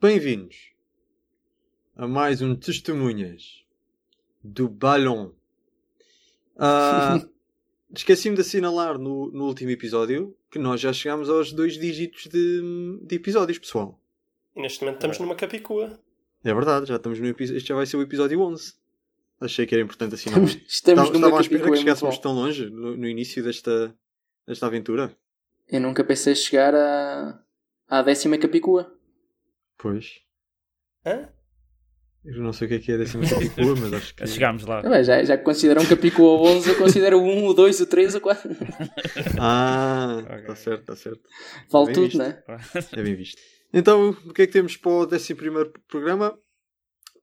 Bem-vindos a mais um Testemunhas do Balão. Ah, Esqueci-me de assinalar no, no último episódio que nós já chegámos aos dois dígitos de, de episódios, pessoal. E neste momento estamos numa capicua. É verdade, já estamos no episódio. Este já vai ser o episódio 11. Achei que era importante assinalar. Estamos, estamos Estava- numa Estavam à espera que chegássemos tão longe no, no início desta, desta aventura. Eu nunca pensei chegar à, à décima capicua. Pois. Hã? Eu não sei o que é que é a décima capicua, mas acho que. Chegámos lá. Bem, já, já que consideram capicua o 11, eu considero o 1, o 2, o 3, o 4. Ah, está certo, está certo. Vale Bem tudo, visto. não é? É bem visto. Então, o que é que temos para o 11 programa?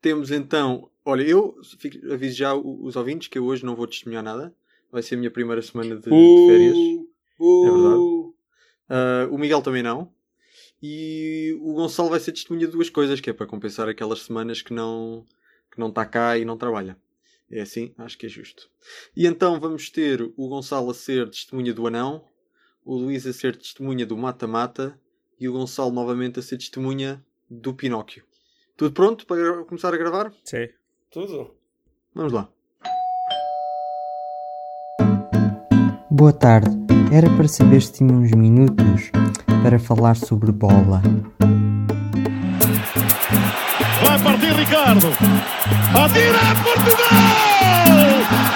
Temos então. Olha, eu fico- aviso já os ouvintes que eu hoje não vou testemunhar nada. Vai ser a minha primeira semana de, de férias. Uh, É verdade. Ah, o Miguel também não. E o Gonçalo vai ser testemunha de duas coisas, que é para compensar aquelas semanas que não que não está cá e não trabalha. É assim? Acho que é justo. E então vamos ter o Gonçalo a ser testemunha do anão, o Luís a ser testemunha do mata-mata e o Gonçalo novamente a ser testemunha do Pinóquio. Tudo pronto para começar a gravar? Sim. Tudo. Vamos lá. Boa tarde. Era para saber se tinha uns minutos para falar sobre bola. Vai partir Ricardo. Atira Portugal!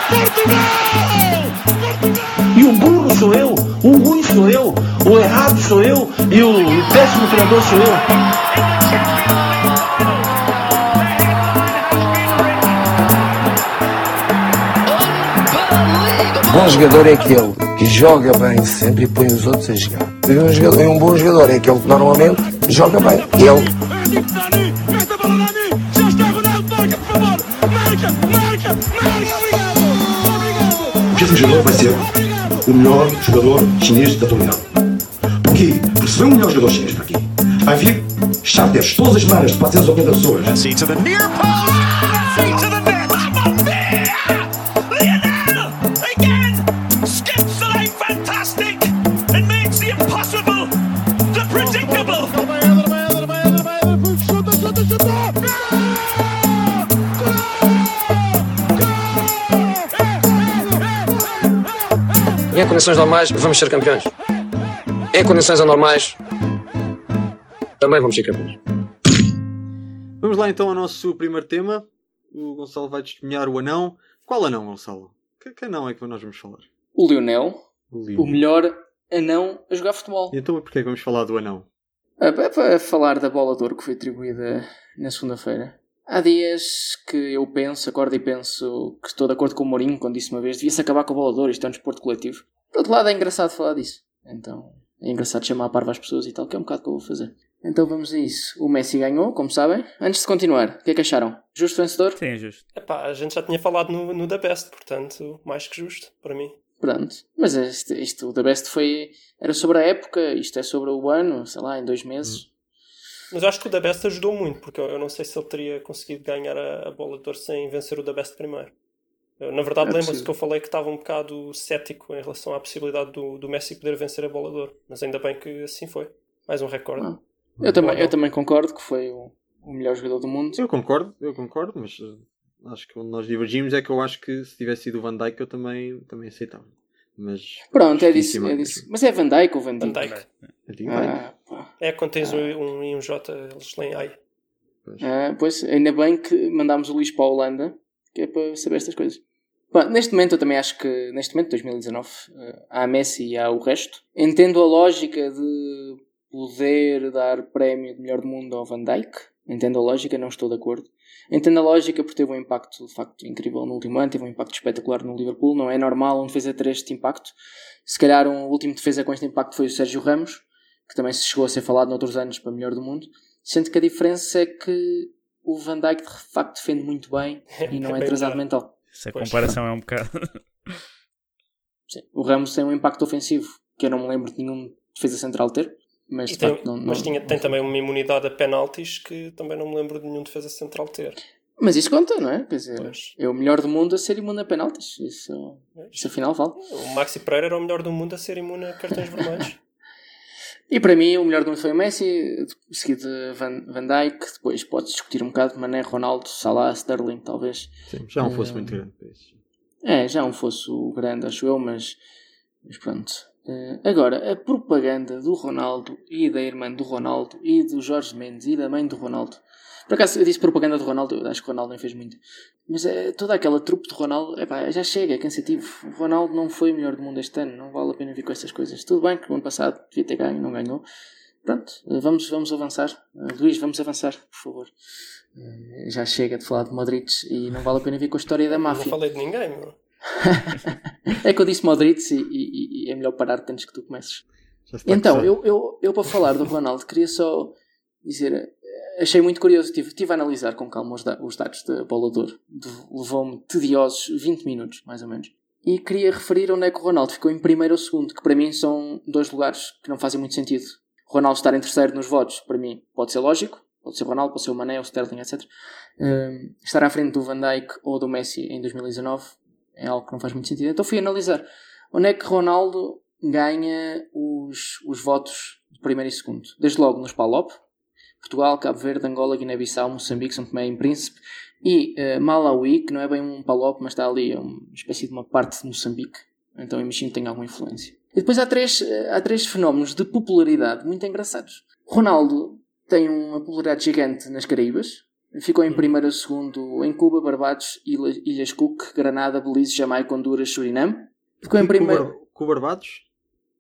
Portugal! Portugal! E o burro sou eu, o ruim sou eu, o errado sou eu e o péssimo treinador sou eu. Bom jogador é aquele que joga bem sempre e põe os outros a jogar. E um, jogador- e um bom jogador é aquele que normalmente joga bem. Ele Dani, esta bola Dani! Já está Ronaldo, marca, por favor! Marca, marca, marca! Obrigado! Obrigado! Esse jogador vai ser o melhor jogador chinês da atualidade. Porquê? Porque se vem o melhor jogador chinês para aqui, vai vir charters todas as semanas de 480 pessoas. Em condições normais vamos ser campeões. Em condições anormais também vamos ser campeões. Vamos lá então ao nosso primeiro tema. O Gonçalo vai testemunhar o anão. Qual anão, Gonçalo? Que, que anão é que nós vamos falar? O Lionel, O o melhor anão a jogar futebol. E então porquê é que vamos falar do anão? É para falar da bola de ouro que foi atribuída na segunda-feira. Há dias que eu penso, acordo e penso que estou de acordo com o Mourinho quando disse uma vez devia-se acabar com a bola de ouro, isto é um desporto coletivo. Por outro lado é engraçado falar disso. Então é engraçado chamar a parva às pessoas e tal, que é um bocado que eu vou fazer. Então vamos a isso. O Messi ganhou, como sabem. Antes de continuar, o que é que acharam? Justo vencedor? Sim, é justo. Epá, a gente já tinha falado no, no The Best, portanto, mais que justo, para mim. Pronto. Mas isto, isto, o The Best foi. Era sobre a época, isto é sobre o ano, sei lá, em dois meses. Mas eu acho que o The Best ajudou muito, porque eu, eu não sei se ele teria conseguido ganhar a, a bola de ouro sem vencer o The Best primeiro. Eu, na verdade, É lembro-se possível. que eu falei que estava um bocado cético em relação à possibilidade do, do Messi poder vencer a bola de ouro. Mas ainda bem que assim foi. Mais um recorde. Ah. Eu, também, eu não. também concordo que foi o, o melhor jogador do mundo. Eu concordo, eu concordo, mas eh, acho que onde nós divergimos é que eu acho que se tivesse sido o Van Dijk eu também, também aceitava. Mas. Pronto, é disso, é disso. Mas é Van Dijk ou Van Van Dijk? Dijk. Eu digo bem. Ah. É quando tens um, um e um J, eles leem AI. Pois. Ah, pois, ainda bem que mandámos o Luís para a Holanda, que é para saber estas coisas. Pá, neste momento, eu também acho que, neste momento, 2019, ah, há a Messi e há o resto. Entendo a lógica de poder dar prémio de melhor do mundo ao Van Dijk. Entendo a lógica, não estou de acordo. Entendo a lógica porque teve um impacto de facto incrível no último ano, teve um impacto espetacular no Liverpool. Não é normal um defesa ter este impacto. Se calhar um último defesa com este impacto foi o Sérgio Ramos, que também se chegou a ser falado noutros anos para melhor do mundo. Sendo que a diferença é que o Van Dijk de facto defende muito bem e não é atrasado mental. Essa Pois. comparação é um bocado. Sim. O Ramos tem um impacto ofensivo que eu não me lembro de nenhum defesa central ter, mas tem- facto não, mas não- tinha, tem também uma imunidade a penaltis que também não me lembro de nenhum defesa central ter. Mas isso conta, não é? Quer dizer, Pois. é o melhor do mundo a ser imune a penaltis. Isso, isso afinal vale. O Maxi Pereira era o melhor do mundo a ser imune a cartões vermelhos. E para mim, o melhor do mundo foi o Messi, seguido de Van, Van Dijk. Depois pode discutir um bocado, Mané, Ronaldo, Salah, Sterling, talvez. Sim, já não fosse muito grande. É, já não fosse o grande, acho eu, mas, mas pronto. Eh, agora, a propaganda do Ronaldo e da irmã do Ronaldo e do Jorge Mendes e da mãe do Ronaldo. Por acaso eu disse propaganda do Ronaldo, eu acho que o Ronaldo nem fez muito. Mas é, toda aquela trupe de Ronaldo, epá, já chega, é cansativo. O Ronaldo não foi o melhor do mundo este ano, não vale a pena vir com essas coisas. Tudo bem que o ano passado devia ter ganho, não ganhou. Pronto, eh, vamos, vamos avançar. Eh, Luís, vamos avançar, por favor. Já chega de falar de Modric e não vale a pena vir com a história da Não máfia. falei de ninguém, meu. é que eu disse Modric e, e- e é melhor parar antes que tu comeces. Então, eu, eu, eu para falar do Ronaldo queria só dizer, achei muito curioso, tive, tive a analisar com calma os, da- os dados da bola de ouro. Levou-me tediosos 20 minutos, mais ou menos. E queria referir onde é que o Ronaldo ficou em primeiro ou segundo, que para mim são dois lugares que não fazem muito sentido. Ronaldo estar em terceiro nos votos, para mim, pode ser lógico. Pode ser Ronaldo, pode ser o Mané, o Sterling, etc. Hum, estar à frente do Van Dijk ou do Messi em 2019 é algo que não faz muito sentido. Então fui analisar onde é que Ronaldo ganha os, os votos de primeiro e segundo. Desde logo nos PALOP, Portugal, Cabo Verde, Angola, Guiné-Bissau, Moçambique, São Tomé e Príncipe e eh, Malawi, que não é bem um PALOP, mas está ali, é uma espécie de uma parte de Moçambique. Então imagino que tem alguma influência. E depois há três, eh, há três fenómenos de popularidade muito engraçados. Ronaldo tem uma popularidade gigante nas Caraíbas. Ficou em primeiro ou segundo em Cuba, Barbados, Ilha- Ilhas Cook, Granada, Belize, Jamaica, Honduras, Suriname. Ficou em primeiro... Com Barbados?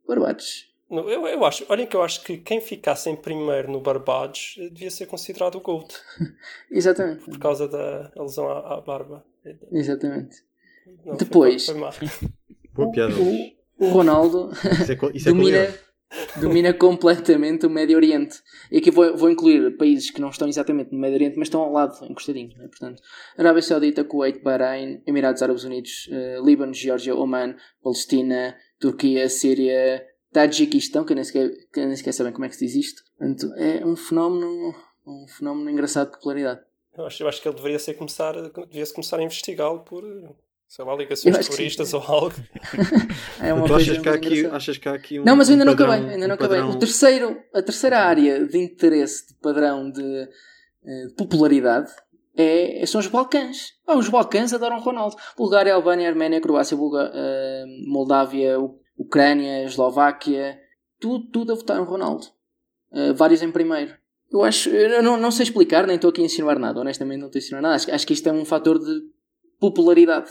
Barbados. Eu, eu acho, olhem que eu acho que quem ficasse em primeiro no Barbados eh, devia ser considerado o GOAT Exatamente. por causa da lesão à, à barba. Exatamente. Não, foi- Depois. foi má. Boa piada. O, o Ronaldo Isso é, isso é domina, completamente o Médio Oriente. E aqui vou, vou incluir países que não estão exatamente no Médio Oriente, mas estão ao lado, encostadinhos. Né? Portanto, Arábia Saudita, Kuwait, Bahrein, Emirados Árabes Unidos, eh, Líbano, Geórgia, Oman, Palestina, Turquia, Síria, Tajiquistão, que eu nem sequer, que eu nem sequer sabem como é que se diz isto. Portanto, é um fenómeno, um fenómeno engraçado de popularidade. Eu acho, eu acho que ele deveria ser começar, devia-se começar a investigá-lo por, sei lá, ligações sim. ou algo. É uma Tu coisa achas que, aqui, achas que há aqui um. Não, mas eu ainda um não padrão- acabei. Ainda não um acabei. padrão- O terceiro, a terceira área de interesse, de padrão de, eh, de popularidade é, são os Balcãs. Ah, os Balcãs adoram Ronaldo. Bulgária, Albânia, Arménia, Croácia, Bulga, eh, Moldávia, Ucrânia, Eslováquia. Tudo, tudo a votar em Ronaldo. Eh, vários em primeiro. Eu acho, eu não, não sei explicar, nem estou aqui a insinuar nada. Honestamente, não estou a insinuar nada. Acho, acho que isto é um fator de popularidade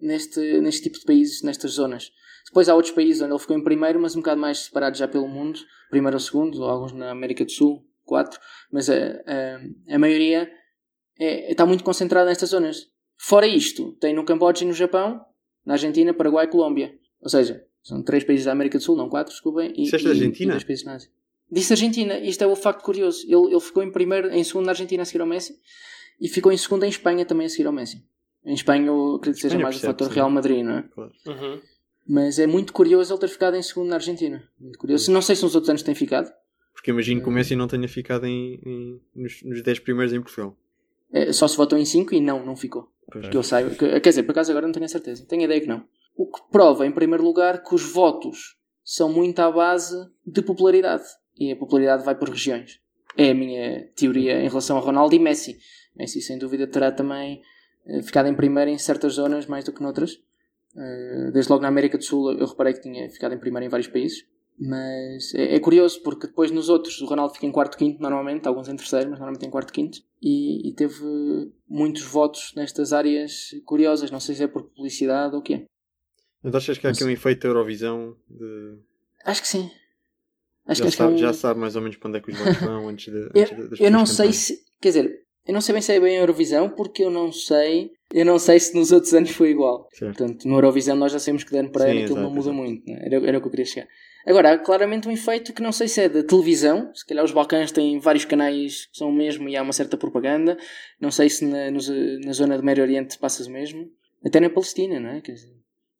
neste, neste tipo de países, nestas zonas. Depois há outros países onde ele ficou em primeiro, mas um bocado mais separados já pelo mundo. Primeiro ou segundo, alguns na América do Sul, quatro. Mas a, a, a maioria é, está muito concentrada nestas zonas. Fora isto, tem no Camboja e no Japão, na Argentina, Paraguai e Colômbia. Ou seja, são três países da América do Sul, não quatro, desculpem. E, Disseste e- Argentina? E dois países na Ásia. Disse Argentina, isto é o facto curioso. Ele, ele ficou em primeiro, em segundo na Argentina a seguir ao Messi e ficou em segundo em Espanha também a seguir ao Messi. Em Espanha eu acredito que seja mais o fator sim. Real Madrid, não é? Uhum. Mas é muito curioso ele ter ficado em segundo na Argentina. Muito curioso. Não sei se nos outros anos tem ficado. Porque imagino que o Messi não tenha ficado em, em- nos, nos 10 primeiros em Portugal. É, só se votou em 5 e não, não ficou. Pois. Que eu saiba. Que- quer dizer, por acaso agora não tenho a certeza. Tenho a ideia que não. O que prova, em primeiro lugar, que os votos são muito à base de popularidade. E a popularidade vai por regiões. É a minha teoria em relação a Ronaldo e Messi. Messi, sem dúvida, terá também eh, ficado em primeiro em certas zonas mais do que noutras. Eh, desde logo na América do Sul eu reparei que tinha ficado em primeiro em vários países. Mas é, é curioso porque depois nos outros o Ronaldo fica em quarto quinto normalmente, alguns em terceiro, mas normalmente em quarto quinto. E, e teve muitos votos nestas áreas curiosas. Não sei se é por publicidade ou o quê. Mas achas que há aqui um efeito Eurovisão de. Acho que sim. Acho já, que, acho que é sabe, um- já sabe mais ou menos para onde é que os votos vão antes, de, Eu, antes de- das eu não sei se. Quer dizer, eu não sei bem se é bem a Eurovisão porque eu não sei. Eu não sei se nos outros anos foi igual. Certo. Portanto, no Eurovisão nós já sabemos que dando para Sim, ano aquilo não muda exato. muito. né? Era, era o que eu queria chegar. Agora, há claramente um efeito que não sei se é da televisão. Se calhar os Balcãs têm vários canais que são o mesmo e há uma certa propaganda. Não sei se na, nos- na zona do Médio Oriente passa o mesmo. Até na Palestina, não é? Quer dizer,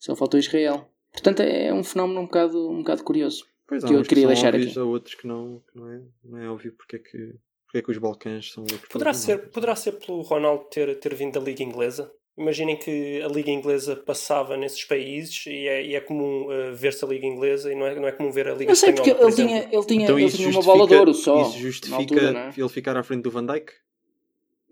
só faltou Israel. Portanto, é um fenómeno um bocado, um bocado curioso. Pois há que eu queria são deixar aqui. Há outros que não, que não, é, não é óbvio porque é que, porque é que os Balcãs são loucos. Poderá ser, poderá ser pelo Ronaldo ter, ter vindo da Liga Inglesa? Imaginem que a Liga Inglesa passava nesses países e é, e é comum uh, ver-se a Liga Inglesa e não é, não é comum ver a Liga Eu sei Espanhola. porque por ele exemplo. tinha, ele tinha, Então ele isso tinha uma justifica, bola de ouro só. isso justifica altura, é? ele ficar à frente do Van Dijk?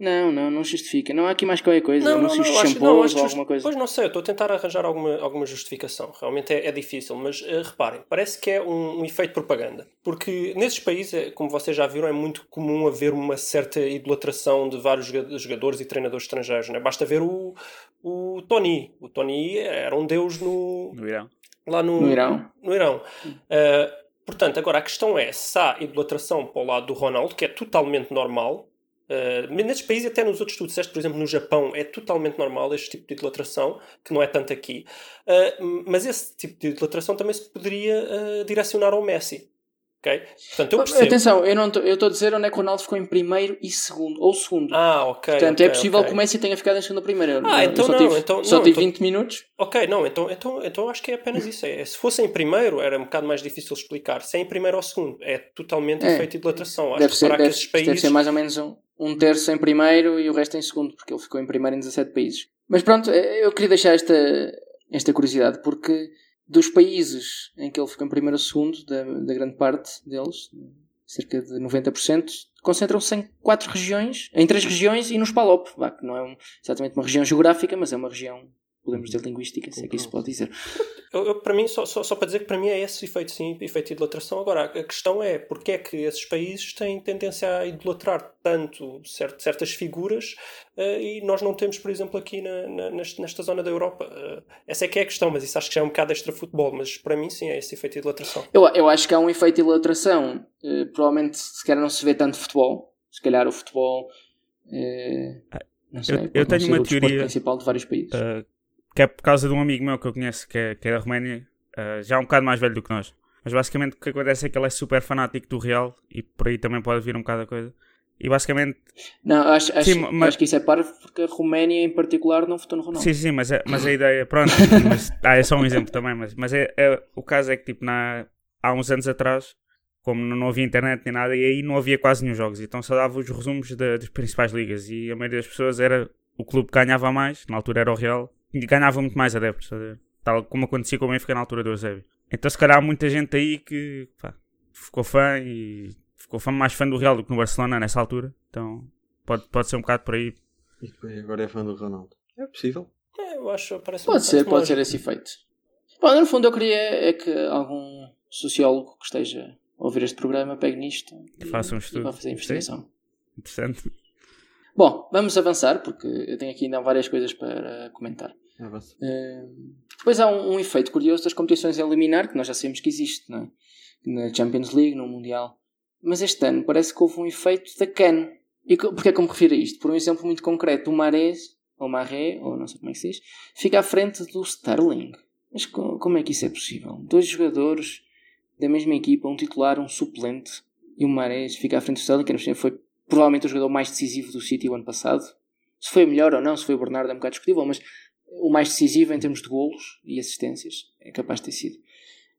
Não, não, não justifica. Não há aqui mais qualquer coisa. Não, não, não, de acho, shampoos não, acho ou alguma coisa. Pois não sei, eu estou a tentar arranjar alguma, alguma justificação. Realmente é, é difícil, mas eh, reparem, parece que é um, um efeito propaganda. Porque nesses países, eh, como vocês já viram, é muito comum haver uma certa idolatração de vários joga- jogadores e treinadores estrangeiros. Né? Basta ver o, o Tony. O Tony era um deus no, No Irão. lá no, No Irão. no Irão. Uh, portanto, agora a questão é se há idolatração para o lado do Ronaldo, que é totalmente normal. Uh, nesses países, até nos outros tu disseste, por exemplo, no Japão, é totalmente normal este tipo de idolatração, que não é tanto aqui. Uh, mas esse tipo de idolatração também se poderia uh, direcionar ao Messi. Ok? Portanto, eu percebo. Atenção, eu eu estou a dizer onde é que o Ronaldo ficou em primeiro e segundo. Ou segundo. Ah, ok. Portanto, ok, é possível ok. que o Messi tenha ficado em segunda ou primeira. Eu- Ah, eu então só não, tive, então- só não, tive então- 20 minutos. Ok, não, então, então, então acho que é apenas isso. É, se fosse em primeiro, era um bocado mais difícil explicar. Se é em primeiro ou segundo, é totalmente É. efeito de idolatração. Acho Deve que ser, deve, que esses deve países. ser mais ou menos um, um terço em primeiro e o resto em segundo, porque ele ficou em primeiro em 17 países. Mas pronto, eh, eu queria deixar esta, esta curiosidade, porque dos países em que ele ficou em primeiro ou segundo, da, da grande parte deles, cerca de 90%, concentram-se em quatro regiões, em três regiões e nos PALOP, que não é um- exatamente uma região geográfica, mas é uma região, podemos dizer, linguística, se é que isso pode dizer. Eu, eu, para mim, só, só, só para dizer que para mim é esse efeito, sim, efeito de idolatração. Agora, a questão é porque é que esses países têm tendência a idolatrar tanto cert, certas figuras eh, e nós não temos, por exemplo, aqui na, na- nesta zona da Europa. Eh, essa é que é a questão, mas isso acho que já é um bocado extra futebol. Mas para mim, sim, é esse efeito de idolatração. Eu, eu acho que há um efeito de ilustração. Eh, provavelmente, se calhar, não se vê tanto futebol. Se calhar, o futebol. não sei, eu não tenho uma teoria, principal de vários países. Que é por causa de um amigo meu que eu conheço, que é, que é da Roménia, uh, já um bocado mais velho do que nós. Mas basicamente o que acontece é que ele é super fanático do Real e por aí também pode vir um bocado a coisa. E basicamente, não, acho, acho, sim, mas- acho que isso é parvo porque a Roménia, em particular, não votou no Ronaldo. sim, sim, mas, é, mas a ideia, pronto, mas, ah, é só um exemplo também, mas, mas é, é- o caso é que tipo, na, há uns anos atrás, como não havia internet nem nada, e aí não havia quase nenhum jogos, então só dava os resumos da- das principais ligas e a maioria das pessoas era o clube que ganhava mais, na altura era o Real, ganhava muito mais adeptos, tal como acontecia com o Benfica na altura do Eusébio. Então se calhar há muita gente aí que pá, ficou fã e ficou fã, mais fã do Real do que no Barcelona nessa altura, então pode, pode ser um bocado por aí. E depois agora é fã do Ronaldo. É possível. É, eu acho, parece Pode ser, pode ser esse efeito. Bom, no fundo, eu queria é que algum sociólogo que esteja a ouvir este programa pegue nisto e, Faça um estudo. vá fazer a investigação. Interessante. Bom, vamos avançar porque eu tenho aqui ainda várias coisas para comentar. Avança. Eh, depois há um, um efeito curioso das competições a eliminar, que nós já sabemos que existe, não é? Na Champions League, no Mundial. Mas este ano parece que houve um efeito da CAN. E porquê é que eu me refiro a isto? Por um exemplo muito concreto, o Mares, ou Maré, ou não sei como é que se diz, fica à frente do Sterling. Mas co- como é que isso é possível? Dois jogadores da mesma equipa, um titular, um suplente, e o Mares fica à frente do Sterling, que foi provavelmente o jogador mais decisivo do City o ano passado. Se foi melhor ou não, se foi o Bernardo é um bocado discutível, mas o mais decisivo em termos de golos e assistências. É capaz de ter sido.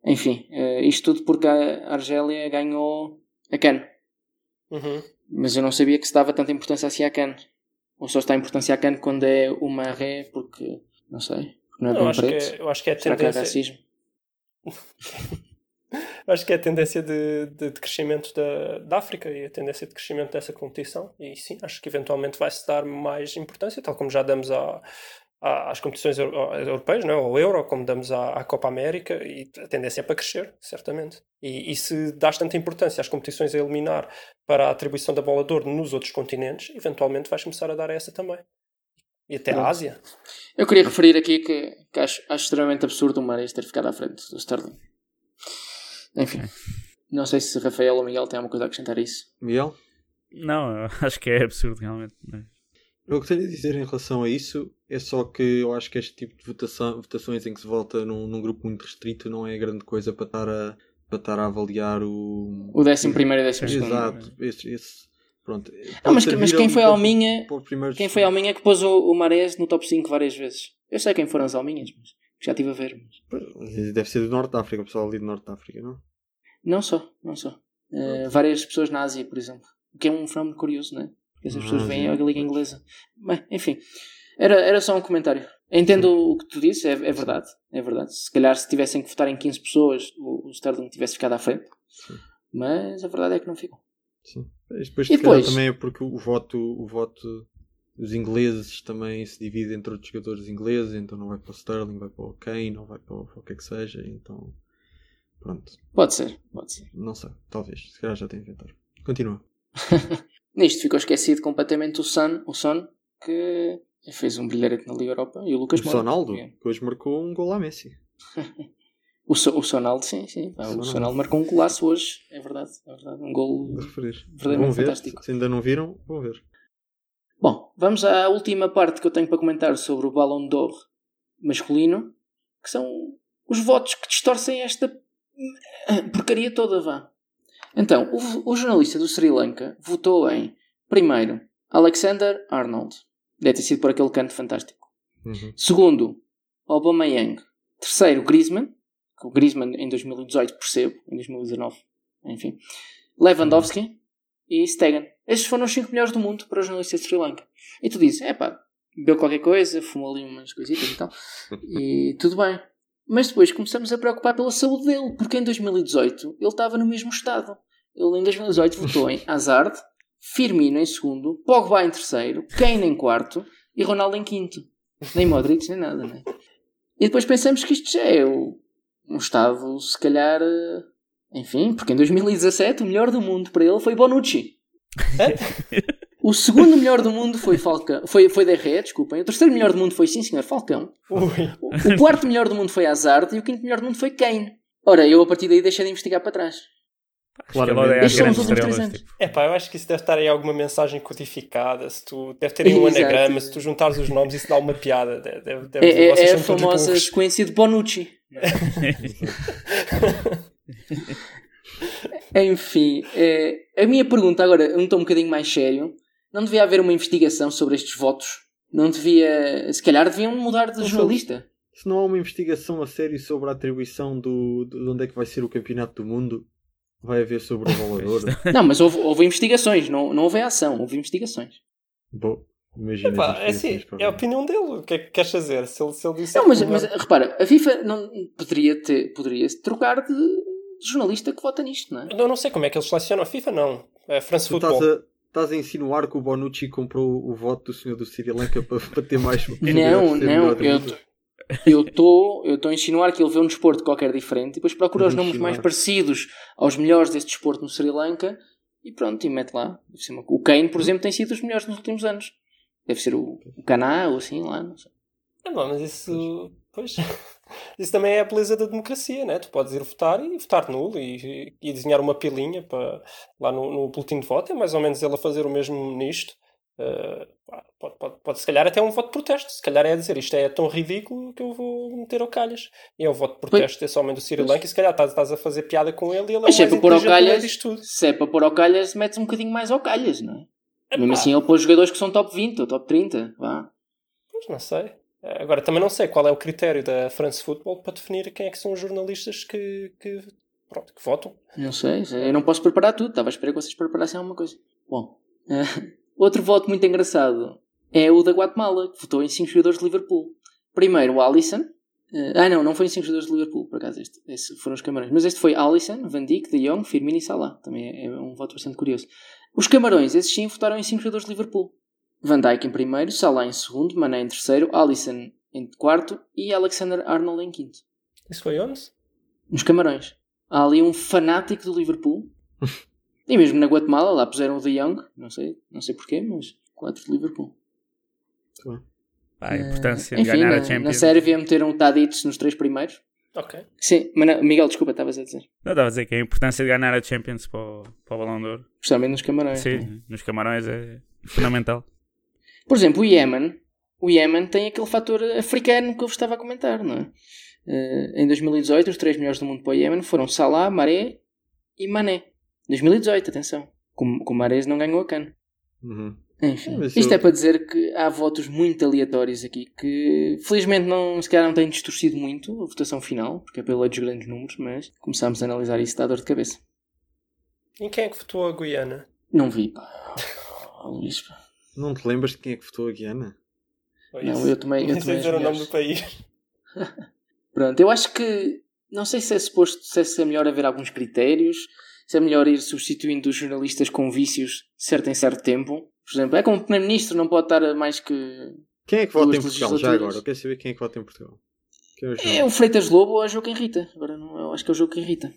Enfim, eh, isto tudo porque a Argélia ganhou a CAN. Uhum. Mas eu não sabia que se dava tanta importância assim à CAN. Ou só se dá importância à CAN quando é uma ré, porque, não sei, não é bem acho, que preto. é, eu acho que é a Será que é tendência. racismo? Acho que é a tendência de, de, de crescimento da, da África e a tendência de crescimento dessa competição. E sim, acho que eventualmente vai-se dar mais importância, tal como já damos à- às competições euro- europeias, não é? ao Euro, como damos à, à Copa América, e a tendência é para crescer, certamente. E, e se dás tanta importância às competições a eliminar para a atribuição da bola de ouro nos outros continentes, eventualmente vais começar a dar a essa também. E até à. Ásia. Eu queria referir aqui que, que acho, acho extremamente absurdo o Mares ter ficado à frente do Sterling. Enfim, não sei se Rafael ou Miguel têm alguma coisa a acrescentar a isso. Miguel? Não, acho que é absurdo realmente. mas- O que tenho a dizer em relação a isso é só que eu acho que este tipo de votação, votações em que se vota num, num grupo muito restrito não é grande coisa para estar a, para estar a avaliar o. O décimo primeiro e décimo segundo. Exato. Esse, esse, pronto. Ah, mas, mas quem foi a para- Alminha? Quem foi a Alminha que pôs o, o Mares no top 5 várias vezes? Eu sei quem foram as Alminhas, mas já estive a ver. Mas... Deve ser do Norte da África, o pessoal ali do Norte da África, não? Não só, não só. Eh, várias pessoas na Ásia, por exemplo. O que é um fenómeno curioso, não é? Depois as pessoas Ah, veem a Liga Inglesa. Bem, enfim. Era, era só um comentário. Entendo o que tu disse, é, é verdade. É verdade. Se calhar se tivessem que votar em 15 pessoas, o, o Sterling tivesse ficado à frente. Sim. Mas a verdade é que não ficou. Sim. Mas Depois, E depois? também é porque o voto, o voto dos ingleses também se divide entre outros jogadores ingleses, então não vai para o Sterling, vai para o Kane, ou vai para o, para o que é que seja, então pronto, Pode ser, pode ser. não sei, talvez, se calhar já tem inventar. Continua. Nisto ficou esquecido completamente o Son, o Son que fez um brilharete na Liga Europa e o Lucas o Moura. Sonaldo, É. que hoje marcou um gol à Messi. O, so, o Sonaldo, sim, sim. O Sonaldo. Sonaldo marcou um golaço hoje, é verdade. É verdade. Um gol. Verdadeiramente ver, fantástico. se ainda não viram, vão ver. Bom, vamos à última parte que eu tenho para comentar sobre o Ballon d'Or masculino, que são os votos que distorcem esta porcaria toda, vá. Então, o, o jornalista do Sri Lanka votou em, primeiro, Alexander Arnold. Deve ter sido por aquele canto fantástico. Uhum. Segundo, Aubameyang. Terceiro, Griezmann. Que o Griezmann em 2018 percebo, em 2019, enfim. Lewandowski e Stegen. Estes foram os 5 melhores do mundo para os jornalistas de Sri Lanka. E tu dizes, é pá, bebeu qualquer coisa, fumou ali umas coisitas e tal. E tudo bem. Mas depois começamos a preocupar pela saúde dele, porque em 2018 ele estava no mesmo estado. Ele em 2018 votou em Hazard, Firmino em segundo, Pogba em terceiro, Kane em quarto e Ronaldo em quinto. Nem Modric, nem nada, né? E depois pensamos que isto já é um estado, se calhar. eh, Enfim, porque em 2017 o melhor do mundo para ele foi Bonucci. O segundo melhor do mundo foi Falcão. Foi, foi Derré, desculpem. O terceiro melhor do mundo foi, sim senhor, Falcão. Ui. O quarto melhor do mundo foi Hazard e o quinto melhor do mundo foi Kane. Ora, eu a partir daí deixei de investigar para trás. Odeia as Estes são os últimos três estrelas. anos. tipo. É pá, eu acho que isso deve estar aí alguma mensagem codificada. Se tu, deve ter aí um Exato. anagrama. Se tu juntares os nomes, isso dá uma piada. Deve, deve, deve- É, é- é a famosa sequência de Bonucci. Enfim, é, a minha pergunta agora, um tom um bocadinho mais sério. Não devia haver uma investigação sobre estes votos? Não devia. Se calhar deviam mudar de Não jornalista. Se não há uma investigação a sério sobre a atribuição do, de onde é que vai ser o campeonato do mundo, vai haver sobre o valor. Não, mas houve, houve investigações, não, não houve ação, houve investigações. Bom, imagina. Epá, é assim, é a opinião dele. O que é que queres fazer? Se ele, se ele disser Não, mas, mas repara, a FIFA não poderia ter, poderia trocar de, de jornalista que vota nisto, não é? Eu não sei como é que eles selecionam a FIFA, não. É France Tu Football. estás a, estás a insinuar que o Bonucci comprou o voto do senhor do Sri Lanka para, para ter mais Não, não, eu eu estou eu estou a insinuar que ele vê um desporto qualquer diferente e depois procura os nomes mais parecidos aos melhores desse desporto no Sri Lanka e pronto, e mete lá. Deve ser uma- O Kane, por exemplo, tem sido os melhores nos últimos anos. Deve ser o, o ou assim lá, não sei. Ah, não, mas isso. Pois. Isso também é a beleza da democracia, né? Tu podes ir votar e votar nulo e, e desenhar uma pilinha para, lá no, no boletim de voto. É mais ou menos ele a fazer o mesmo nisto. Uh, pode, pode, pode, se calhar até um voto de protesto. Se calhar é dizer isto é tão ridículo que eu vou meter ao calhas. E é o voto de protesto desse homem do Sri Lanka. E se calhar estás, estás a fazer piada com ele e ele Mas é se é mais para pôr ao calhas, se é para pôr ao calhas, metes um bocadinho mais ao calhas, não é? Epá, Mesmo assim, ele pôs jogadores que são top 20 ou top 30, vá. Pois não sei. Agora também não sei qual é o critério da France Football para definir quem é que são os jornalistas que, que, pronto, que votam. Não sei, eu não posso preparar tudo, estava a esperar que vocês preparassem alguma coisa. Bom, eh, outro voto muito engraçado é o da Guatemala, que votou em 5 jogadores de Liverpool. Primeiro o Alisson. eh, ah, não, não foi em 5 jogadores de Liverpool, por acaso, este, esse foram os camarões. Mas este foi Alisson, Van Dijk, De Jong, Firmino e Salah. Também é, é um voto bastante curioso. Os camarões, esses sim, votaram em 5 jogadores de Liverpool. Van Dijk em primeiro, Salah em segundo, Mané em terceiro, Alisson em quarto e Alexander Arnold em quinto. Isso foi onde? Nos Camarões. Há ali um fanático do Liverpool. e mesmo na Guatemala, lá puseram o De Jong. Não sei, não sei porquê, mas quatro de Liverpool. Muito bem. Pá, a importância Eh, de enfim, ganhar na, a Champions. na Sérvia meteram o Tadic nos três primeiros. Ok. Sim, mas não, Miguel, desculpa, estavas a dizer. Não estava a dizer que a importância de ganhar a Champions para o, para o Balão de Ouro. Especialmente nos Camarões. Sim, nos Camarões é fundamental. Por exemplo, o Iémen. O Iémen tem aquele fator africano que eu vos estava a comentar, não é? Eh, em 2018, os três melhores do mundo para o Iémen foram Salah, Maré e Mané. 2018, atenção. Com, com Marés não ganhou a cana. Uhum. Enfim, É, isto eu- é para dizer que há votos muito aleatórios aqui que felizmente não, se calhar não têm distorcido muito a votação final, porque é pela lei dos grandes números, mas começámos a analisar isso dá dor de cabeça. Em quem é que votou a Guiana? Não vi, pá. Oh, Luís, pá. Não te lembras de quem é que votou a Guiana? Não, eu também- eu também dizer o nome do país. Pronto, eu acho que não sei se é suposto se é melhor haver alguns critérios, se é melhor ir substituindo os jornalistas com vícios certo em certo tempo. Por exemplo, é como o primeiro-ministro não pode estar a mais que. Quem é que vota em Portugal? Já agora, eu quero saber quem é que vota em Portugal. É o É o Freitas Lobo ou é o jogo que irrita. Agora não, eu acho que é o jogo que irrita.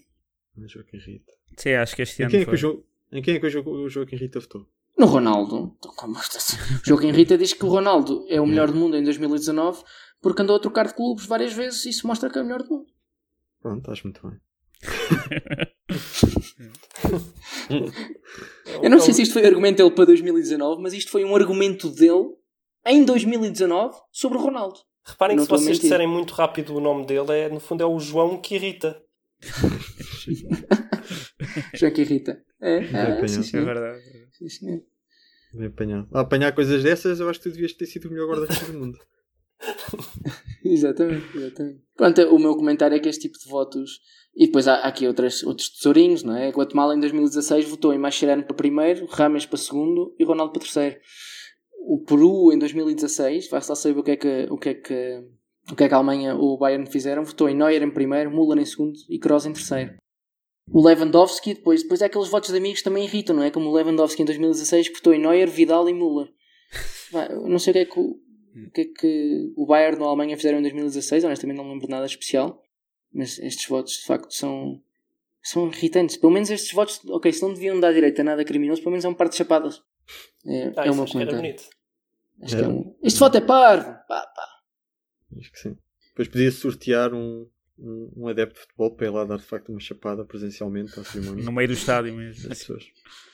O Joaquim Rita. Sim, acho que este Em ano quem é que foi. o Jo- em quem é que o Jo- o Joaquim Rita votou? No Ronaldo. Então, como assim? O jogo que irrita diz que o Ronaldo é o melhor do mundo em 2019 porque andou a trocar de clubes várias vezes e isso mostra que é o melhor do mundo. Pronto, estás muito bem. Eu não sei se isto foi argumento dele para 2019, mas isto foi um argumento dele em 2019 sobre o Ronaldo. Reparem Não que se vocês disserem muito rápido o nome dele, é, no fundo é o João que irrita. Já que irrita. É, ah, sim, É senhor. verdade. Sim, senhor. Bem apanhado. A apanhar coisas dessas, eu acho que tu devias ter sido o melhor guarda-redes do mundo. Exatamente, exatamente. Pronto, o meu comentário é que este tipo de votos. E depois há há aqui outras, outros tesourinhos, não é? Guatemala em 2016 votou em Mascherano para primeiro, Rames para segundo e Ronaldo para terceiro. O Peru em 2016, vai-se lá saber o que é que, o que, é que, o que, é que a Alemanha ou o Bayern fizeram, votou em Neuer em primeiro, Müller em segundo e Kroos em terceiro. O Lewandowski, depois, depois é aqueles votos de amigos também irritam, não é? Como o Lewandowski em 2016 votou em Neuer, Vidal e Müller. Não sei o que é que o, o que é que o Bayern ou a Alemanha fizeram em 2016, honestamente não me lembro de nada especial, mas estes votos de facto são, são irritantes. Pelo menos estes votos, ok, se não deviam dar direito a nada criminoso, pelo menos é um par de chapadas. É, Ah, é isso meu acho que é um... Este voto é parvo! Pá, pá. Acho que sim. Depois podia sortear um, um, um adepto de futebol para ir lá dar de facto uma chapada presencialmente à cerimónia. No meio do estádio mesmo. As pessoas.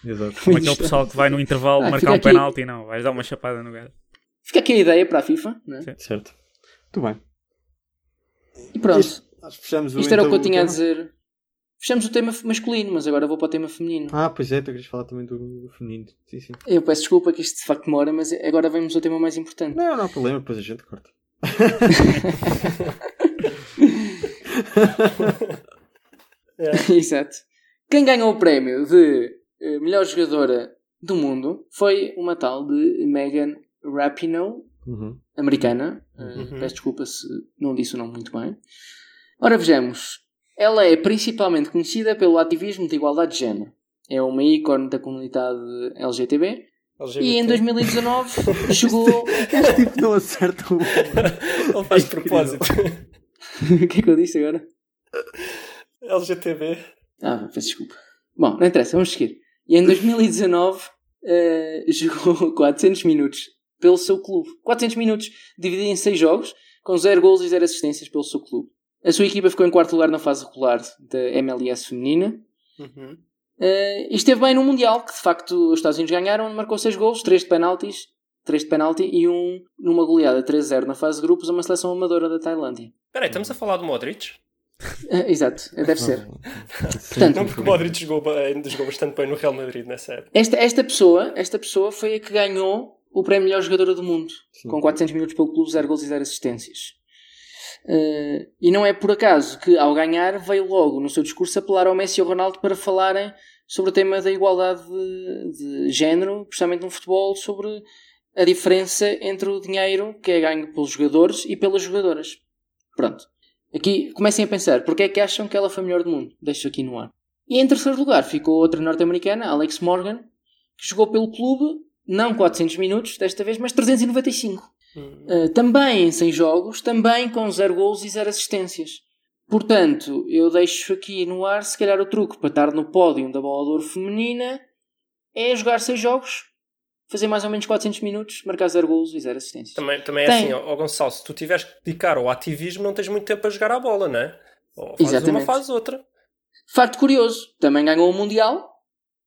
Exato. Como aquele pessoal que vai no intervalo Ah, marcar um aqui. penalti, não. Vais dar uma chapada no gajo. Fica aqui a ideia para a FIFA, não é? Sim. Certo. Muito bem. E pronto. Isto- Acho que fechamos o Isto era o que eu tinha a dizer. Fechamos o tema masculino, mas agora vou para o tema feminino. Ah, pois é, tu querias falar também do, do feminino. Sim, sim. Eu peço desculpa que isto de facto demora, mas agora vamos ao tema mais importante. Não, não há problema, depois a gente corta. Exato. Quem ganhou o prémio de eh, melhor jogadora do mundo foi uma tal de Megan Rapinoe, Uhum. americana. Eh, Uhum. Peço desculpa se não disse o nome muito bem. Ora, vejamos. Ela é principalmente conhecida pelo ativismo de igualdade de género. É uma ícone da comunidade LGTB. E em 2019 chegou. Este tipo não acerta o. Ele faz de propósito. o que é que eu disse agora? LGTB. Ah, peço desculpa. Bom, não interessa, vamos seguir. E em 2019 eh, jogou 400 minutos pelo seu clube. 400 minutos dividido em 6 jogos, com 0 gols e 0 assistências pelo seu clube. A sua equipa ficou em quarto lugar na fase regular da MLS feminina. Uhum. Eh, e esteve bem no Mundial, que de facto os Estados Unidos ganharam, marcou 6 gols, 3 de penaltis, 3 de penalti e um numa goleada 3-0 na fase de grupos a uma seleção amadora da Tailândia. Espera aí, estamos a falar do Modric? Eh, exato, deve ser. Portanto, Não, porque o Modric jogou, bem- jogou bastante bem no Real Madrid nessa época. Esta, esta, pessoa, esta pessoa foi a que ganhou o prémio melhor jogadora do mundo, Sim. com 400 minutos pelo clube, 0 gols e 0 assistências. Eh, e não é por acaso que, ao ganhar, veio logo no seu discurso apelar ao Messi e ao Ronaldo para falarem sobre o tema da igualdade de, de género, precisamente no futebol, sobre a diferença entre o dinheiro que é ganho pelos jogadores e pelas jogadoras. Pronto. Aqui comecem a pensar, porque é que acham que ela foi a melhor do mundo? Deixo aqui no ar. E em terceiro lugar ficou outra norte-americana, Alex Morgan, que jogou pelo clube, não 400 minutos desta vez, mas 395. Hum. Uh, também em 100 jogos, também com 0 gols e 0 assistências. Portanto, eu deixo aqui no ar, se calhar o truque para estar no pódio da bola de ouro feminina é jogar 6 jogos, fazer mais ou menos 400 minutos, marcar 0 gols e 0 assistências. Também, também é Tem. assim, ó, Gonçalo, se tu tiveres que dedicar ao ativismo, não tens muito tempo a jogar a bola, não é? Ou fazes uma, Exatamente. fazes outra. Facto curioso, também ganhou o Mundial,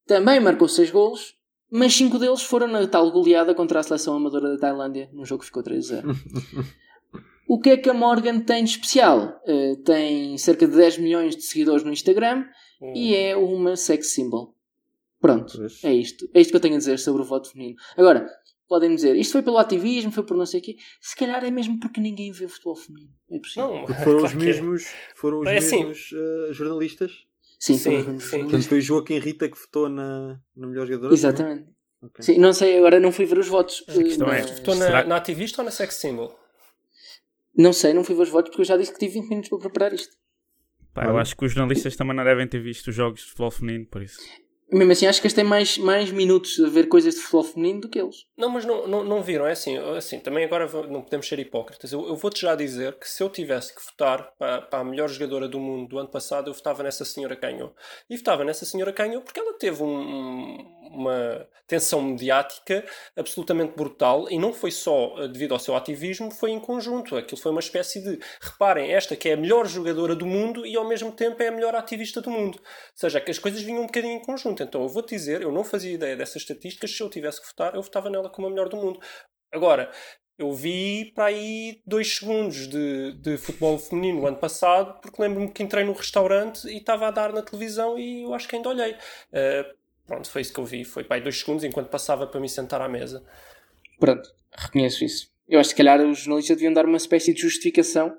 também marcou 6 golos, mas 5 deles foram na tal goleada contra a seleção amadora da Tailândia, num jogo que ficou 3-0. o que é que a Morgan tem de especial? Eh, tem cerca de 10 milhões de seguidores no Instagram Hum. e é uma sex symbol. Pronto, Pois. é isto. É isto que eu tenho a dizer sobre o voto feminino. Agora, podem dizer, isto foi pelo ativismo, foi por não sei o quê. Se calhar é mesmo porque ninguém vê futebol feminino. É possível. Não, Porque foram claro os é. mesmos, foram os É assim. mesmos eh, jornalistas. Sim, Sim, foram os sim. Portanto, foi o Joaquim Rita que votou na, na melhor jogadora. Exatamente. Ok. Sim, não sei, agora não fui ver os votos. A questão é- mas- Estou na, na ativista ou na sex symbol? Não sei, não fui ver os votos porque eu já disse que tive 20 minutos para preparar isto. Pá, eu acho que os jornalistas também não devem ter visto os jogos de futebol feminino, por isso. Mesmo assim, acho que gastei mais, mais minutos a ver coisas de futebol feminino do que eles. Não, mas não, não, não viram, é assim, assim, também agora não podemos ser hipócritas. Eu, eu vou-te já dizer que se eu tivesse que votar para, para a melhor jogadora do mundo do ano passado, eu votava nessa senhora ganhou. E votava nessa senhora ganhou porque ela teve um- uma tensão mediática absolutamente brutal e não foi só eh, devido ao seu ativismo, foi em conjunto. Aquilo foi uma espécie de, reparem, esta que é a melhor jogadora do mundo e ao mesmo tempo é a melhor ativista do mundo. Ou seja, que as coisas vinham um bocadinho em conjunto. Então eu vou-te dizer, eu não fazia ideia dessas estatísticas, se eu tivesse que votar, eu votava nela como a melhor do mundo. Agora, eu vi para aí dois segundos de, de futebol feminino no ano passado, porque lembro-me que entrei no restaurante e estava a dar na televisão e eu acho que ainda olhei. Eh, pronto, foi isso que eu vi. Foi para aí dois segundos enquanto passava para me sentar à mesa. Pronto, reconheço isso. Eu acho que se calhar os jornalistas deviam dar uma espécie de justificação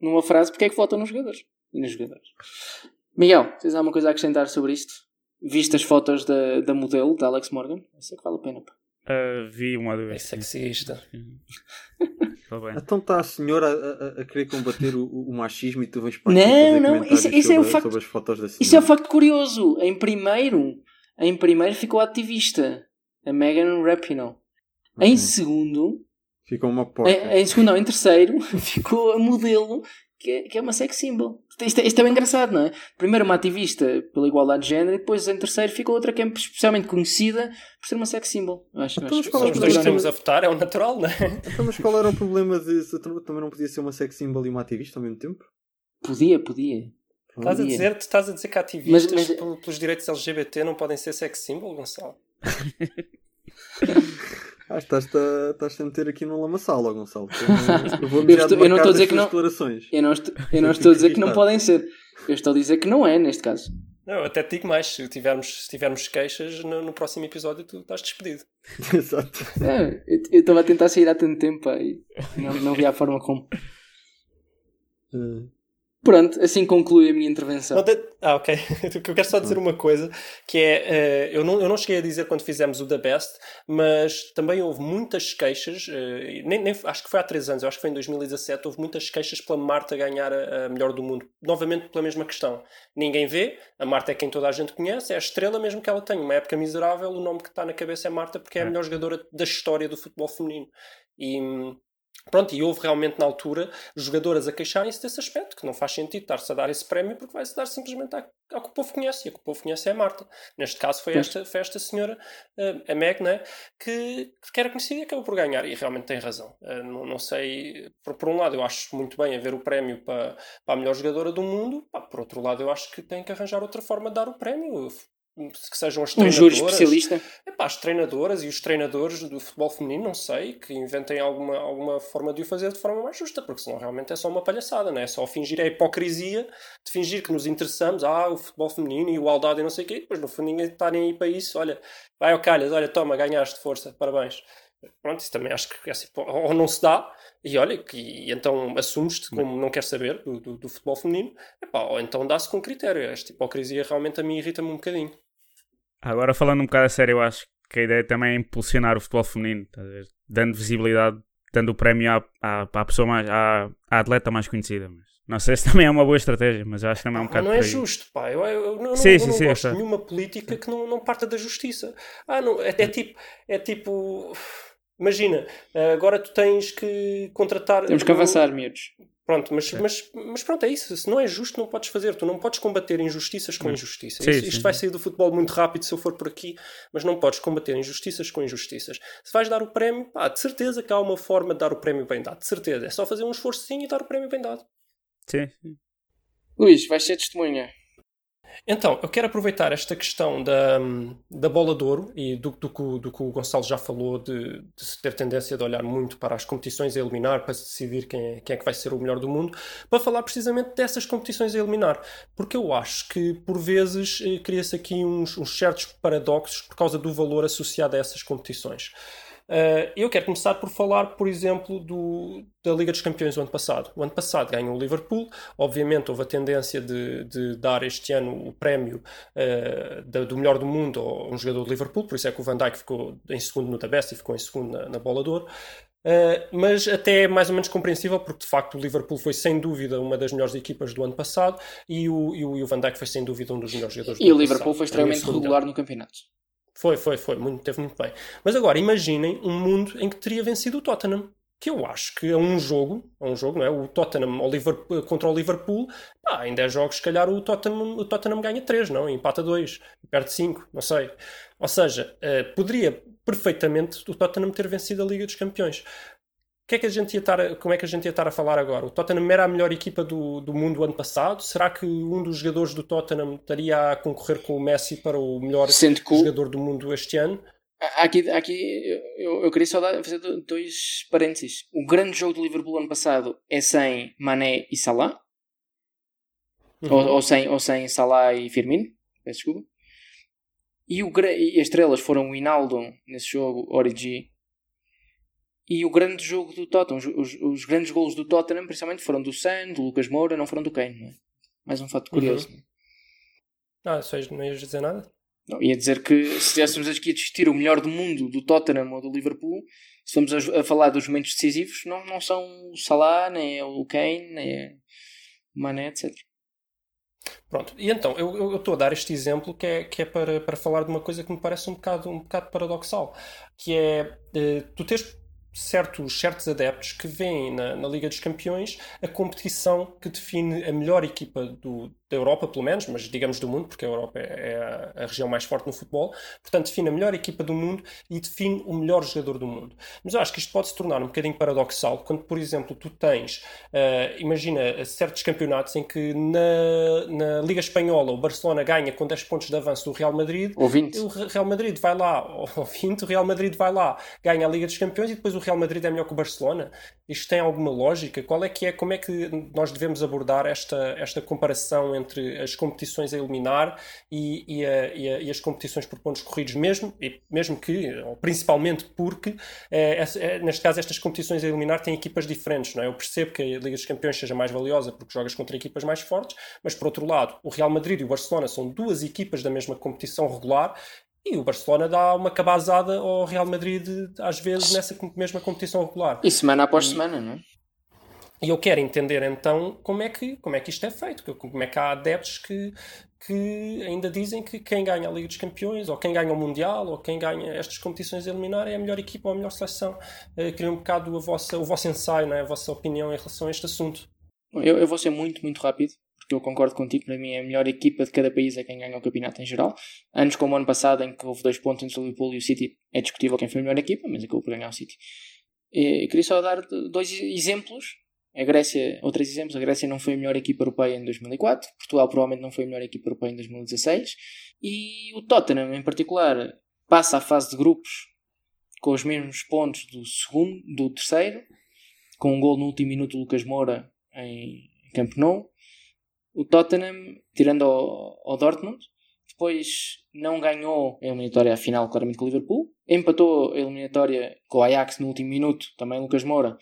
numa frase porque é que votam nos jogadores e nos jogadores. Miguel, tens alguma coisa a acrescentar sobre isto? Viste as fotos da, da modelo, da Alex Morgan? Eu sei que vale a pena. Ah, vi uma ou É sexista. Está bem. Então está a senhora a, a- a querer combater o, o machismo e tu vens para Não, não, isso- isso é o sobre, facto- fotos da senhora. Isso é um facto curioso. Em primeiro, em primeiro ficou a ativista, a Megan Rapinoe. Em segundo, Fica uma porca. em, em segundo não, em terceiro, ficou a modelo, que é, que é uma sex symbol. Isto, é- isto é bem engraçado, não é? Primeiro uma ativista pela igualdade de género e depois em terceiro ficou outra que é especialmente conhecida por ser uma sex symbol. Acho, Então, acho mas qual é os dois temos a votar, é o natural, não é? Então, mas qual era o problema de se também não podia ser uma sex symbol e uma ativista ao mesmo tempo? Podia, podia. Estás a, dizer, estás a dizer que ativistas Mas- mas- pel- pelos direitos LGBT não podem ser sex symbol, Gonçalo? Ah, estás-te a, estás a meter aqui num lamaçal, ó, Gonçalo. Eu, vou Eu estou- eu não estou a dizer que não- declarações. Eu não, estou, eu não estou a dizer que não podem ser. Eu estou a dizer que não é, neste caso. Não, eu até te digo mais, se tivermos, se tivermos queixas, no, no próximo episódio tu estás despedido. Exato. É, eu estava a tentar sair há tanto tempo pá, e não, não vi a forma como. Eh, Pronto, assim conclui a minha intervenção. Não te- Ah, ok. eu quero só dizer uma coisa, que é, eh, eu, não, eu não cheguei a dizer quando fizemos o The Best, mas também houve muitas queixas, eh, nem, nem- acho que foi há três anos, eu acho que foi em 2017, houve muitas queixas pela Marta ganhar a, a melhor do mundo. Novamente pela mesma questão. Ninguém vê, a Marta é quem toda a gente conhece, é a estrela mesmo que ela tem. Uma época miserável, o nome que está na cabeça é Marta, porque é a É. melhor jogadora da história do futebol feminino. E... Pronto, e houve realmente na altura jogadoras a queixarem-se desse aspecto, que não faz sentido estar-se a dar esse prémio porque vai-se dar simplesmente à- ao que o povo conhece, e a que o povo conhece é a Marta. Neste caso foi esta, foi esta senhora, eh, a Meg, né, que, que era conhecida e acabou por ganhar, e realmente tem razão. Eh, Não, não sei, por, por um lado eu acho muito bem haver o prémio para, para a melhor jogadora do mundo, pá, por outro lado eu acho que tem que arranjar outra forma de dar o prémio, que sejam as Um júri treinadoras. especialista. Epá, as treinadoras e os treinadores do futebol feminino, não sei, que inventem alguma, alguma forma de o fazer de forma mais justa, porque senão realmente é só uma palhaçada, não é? É só fingir a hipocrisia de fingir que nos interessamos, ah, o futebol feminino e igualdade e não sei o quê, depois no fundo ninguém está nem aí para isso, olha, vai ao calhas, olha, toma, ganhaste, força, parabéns. Pronto, isso também acho que é assim, ou não se dá, e olha, que, e então assumes-te como não quer saber do, do, do futebol feminino, epá, ou então dá-se com critério. Esta hipocrisia realmente a mim irrita-me um bocadinho. Agora falando um bocado a sério, eu acho que a ideia também é impulsionar o futebol feminino, dando visibilidade, dando o prémio à, à, à pessoa mais, à, à atleta mais conhecida. Mas não sei se também é uma boa estratégia, mas eu acho que também é um Mas bocado não é justo, pá. Eu, eu- eu não, Sim, eu sim, não sim, gosto de nenhuma política que não, não parta da justiça. Ah, não, é, é tipo. É tipo. Imagina, agora tu tens que contratar. Temos que avançar, miúdos. Pronto, mas, mas, mas pronto, é isso. Se não é justo, não podes fazer. Tu não podes combater injustiças com injustiça. Sim, Isso- sim, isto sim. vai sair do futebol muito rápido se eu for por aqui, mas não podes combater injustiças com injustiças. Se vais dar o prémio, pá, de certeza que há uma forma de dar o prémio bem dado. De certeza. É só fazer um esforcinho e dar o prémio bem dado. Sim. Luís, vais ser testemunha. Então, eu quero aproveitar esta questão da, da bola de ouro e do, do, que o- do que o Gonçalo já falou, de, se ter tendência de olhar muito para as competições a eliminar, para decidir quem é, quem é que vai ser o melhor do mundo, para falar precisamente dessas competições a eliminar. Porque eu acho que, por vezes, eh, cria-se aqui uns, uns certos paradoxos por causa do valor associado a essas competições. Uh, eu quero começar por falar, por exemplo, do, da Liga dos Campeões do ano passado. O ano passado ganhou o Liverpool, obviamente houve a tendência de, de dar este ano o prémio uh, da, do melhor do mundo a um jogador de Liverpool, por isso é que o Van Dijk ficou em segundo no da Best e ficou em segundo na, na bola de ouro. Uh, mas até é mais ou menos compreensível, porque de facto o Liverpool foi sem dúvida uma das melhores equipas do ano passado e o, e o, e o Van Dijk foi sem dúvida um dos melhores jogadores e do ano o Liverpool passado. foi extremamente regular no campeonato. Foi, foi, foi. Muito, teve muito bem. Mas agora, imaginem um mundo em que teria vencido o Tottenham. Que eu acho que é um jogo, é um jogo, não é? O Tottenham ao Liverpool, contra o Liverpool, pá, em 10 jogos, se calhar o Tottenham, o Tottenham ganha 3, não? Empata 2, perde 5, não sei. Ou seja, uh, poderia perfeitamente o Tottenham ter vencido a Liga dos Campeões que é que a gente ia estar a, como é que a gente ia estar a falar agora? O Tottenham era a melhor equipa do, do mundo ano passado? Será que um dos jogadores do Tottenham estaria a concorrer com o Messi para o melhor que... jogador do mundo este ano? Aqui, aqui eu, eu queria só dar, fazer dois parênteses. O grande jogo do Liverpool ano passado é sem Mané e Salah. Uhum. Ou, ou, sem, ou sem Salah e Firmino. Peço desculpa. E, o, e as estrelas foram o Hinaldo nesse jogo, Origi e o grande jogo do Tottenham, os, os, grandes golos do Tottenham, principalmente, foram do San, do Lucas Moura, não foram do Kane. Não é? Mais um fato curioso. Uhum. Ah, só não ias dizer nada? Não, ia dizer que se estivéssemos aqui a discutir o melhor do mundo do Tottenham ou do Liverpool, se vamos a, a, falar dos momentos decisivos, não, não são o Salah, nem é o Kane, nem é o Mané, etc. Pronto, e então, eu estou a dar este exemplo que é, que é para, para falar de uma coisa que me parece um bocado, um bocado paradoxal, que é, eh, tu tens certos, certos adeptos que veem na, na, Liga dos Campeões a competição que define a melhor equipa do, da Europa, pelo menos, mas digamos do mundo, porque a Europa é, é a, a, região mais forte no futebol. Portanto, define a melhor equipa do mundo e define o melhor jogador do mundo. Mas eu acho que isto pode se tornar um bocadinho paradoxal quando, por exemplo, tu tens, uh, imagina, certos campeonatos em que na, na Liga Espanhola o Barcelona ganha com 10 pontos de avanço do Real Madrid. Ou 20. O Real Madrid vai lá, ou 20, o Real Madrid vai lá, ganha a Liga dos Campeões e depois o Real Madrid é melhor que o Barcelona. Isto tem alguma lógica? Qual é que é, como é que nós devemos abordar esta, esta comparação entre as competições a eliminar e, e, a, e, a, e as competições por pontos corridos, mesmo, mesmo que, ou principalmente porque, é, é, neste caso, estas competições a eliminar têm equipas diferentes. Não é? Eu percebo que a Liga dos Campeões seja mais valiosa porque jogas contra equipas mais fortes, mas por outro lado, o Real Madrid e o Barcelona são duas equipas da mesma competição regular e o Barcelona dá uma cabazada ao Real Madrid, às vezes, nessa mesma competição regular. E semana após semana, não é? E eu quero entender então como é que, como é que isto é feito, como é que há adeptos que, que ainda dizem que quem ganha a Liga dos Campeões, ou quem ganha o Mundial, ou quem ganha estas competições a eliminar é a melhor equipa ou a melhor seleção. Eu queria um bocado a vossa, o vosso ensaio, não é? a vossa opinião em relação a este assunto. Eu, eu vou ser muito, muito rápido, porque eu concordo contigo, para mim é a melhor equipa de cada país é quem ganha o campeonato em geral. Anos como o ano passado, em que houve dois pontos entre o Liverpool e o City, é discutível quem foi a melhor equipa, mas acabou por ganhar o City. Eu queria só dar dois exemplos a Grécia, outros exemplos, a Grécia não foi a melhor equipa europeia em 2004, Portugal provavelmente não foi a melhor equipa europeia em 2016 e o Tottenham em particular passa à fase de grupos com os mesmos pontos do segundo, do terceiro, com um gol no último minuto do Lucas Moura em Camp Nou. O Tottenham, tirando ao, ao Dortmund, depois não ganhou a eliminatória final claramente com o Liverpool, empatou a eliminatória com o Ajax no último minuto, também Lucas Moura,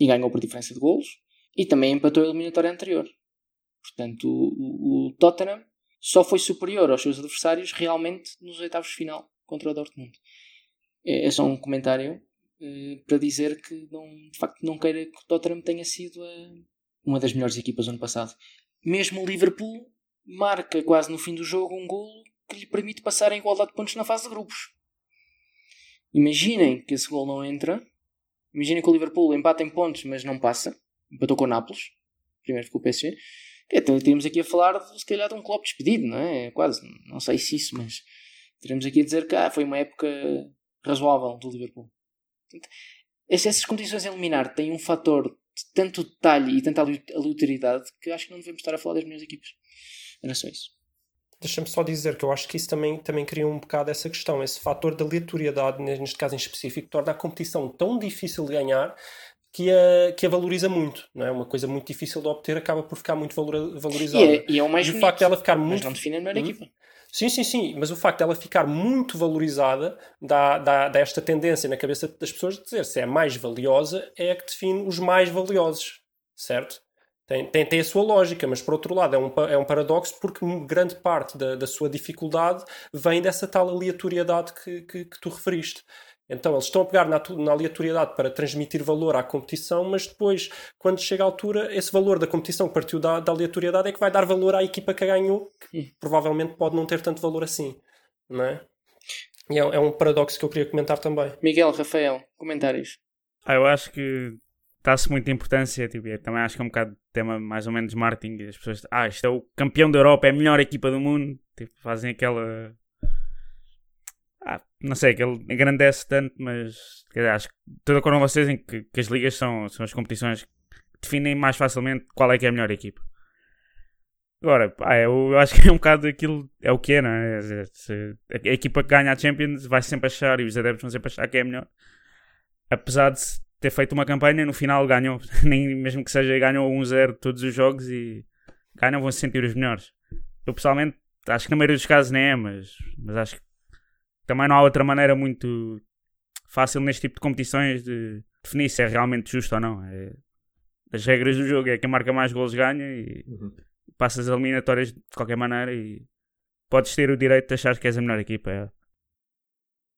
e ganhou por diferença de golos e também empatou a eliminatória anterior. Portanto, o, o, Tottenham só foi superior aos seus adversários realmente nos oitavos de final contra o Dortmund. É, é só um comentário eh, para dizer que não, de facto não queira que o Tottenham tenha sido a, uma das melhores equipas do ano passado. Mesmo o Liverpool marca quase no fim do jogo um golo que lhe permite passar em igualdade de pontos na fase de grupos. Imaginem que esse gol não entra Imagina que o Liverpool empata em pontos, mas não passa. Empatou com o Nápoles. Primeiro ficou o PSG. Então temos aqui a falar, de, se calhar, de um Klopp despedido, não é? Quase. Não sei se isso, mas teremos aqui a dizer que ah, foi uma época razoável do Liverpool. Portanto, essas condições a eliminar têm um fator de tanto detalhe e tanta aleatoriedade que acho que não devemos estar a falar das melhores equipes. Era só isso. Deixa-me só dizer que eu acho que isso também, também cria um bocado essa questão, esse fator da aleatoriedade, neste caso em específico, torna a competição tão difícil de ganhar que a, que a valoriza muito. Não é? Uma coisa muito difícil de obter acaba por ficar muito valorizada. E é, e é o mais e bonito, o facto dela ficar muito. Mas não define a melhor hum? equipa. Sim, sim, sim, mas o facto dela ficar muito valorizada dá, dá, dá esta tendência na cabeça das pessoas de dizer se é mais valiosa é a que define os mais valiosos, certo? Tem, tem, tem a sua lógica, mas por outro lado é um, é um paradoxo porque grande parte da, da sua dificuldade vem dessa tal aleatoriedade que, que, que tu referiste. Então eles estão a pegar na, na aleatoriedade para transmitir valor à competição, mas depois, quando chega a altura, esse valor da competição que partiu da, da aleatoriedade é que vai dar valor à equipa que a ganhou, que provavelmente pode não ter tanto valor assim. Não é? E é, é um paradoxo que eu queria comentar também. Miguel, Rafael, comentários. Ah, eu acho que dá-se muita importância, tipo, e também acho que é um bocado tema mais ou menos marketing, as pessoas, ah, isto é o campeão da Europa, é a melhor equipa do mundo, tipo, fazem aquela... Ah, não sei, que engrandece tanto, mas dizer, acho que estou de acordo com vocês em que, que as ligas são, são as competições que definem mais facilmente qual é que é a melhor equipa. Agora, pá, eu acho que é um bocado aquilo, é o que é, não é? A, a equipa que ganha a Champions vai sempre achar, e os adeptos vão sempre achar que é melhor, apesar de ter feito uma campanha, no final ganham, nem mesmo que seja ganham 1-0 todos os jogos e ganham, vão se sentir os melhores. Eu pessoalmente acho que na maioria dos casos nem é, mas, mas acho que também não há outra maneira muito fácil neste tipo de competições de definir se é realmente justo ou não. É, as regras do jogo é quem marca mais golos ganha e Uhum. passas as eliminatórias de qualquer maneira e podes ter o direito de achar que és a melhor equipa. É.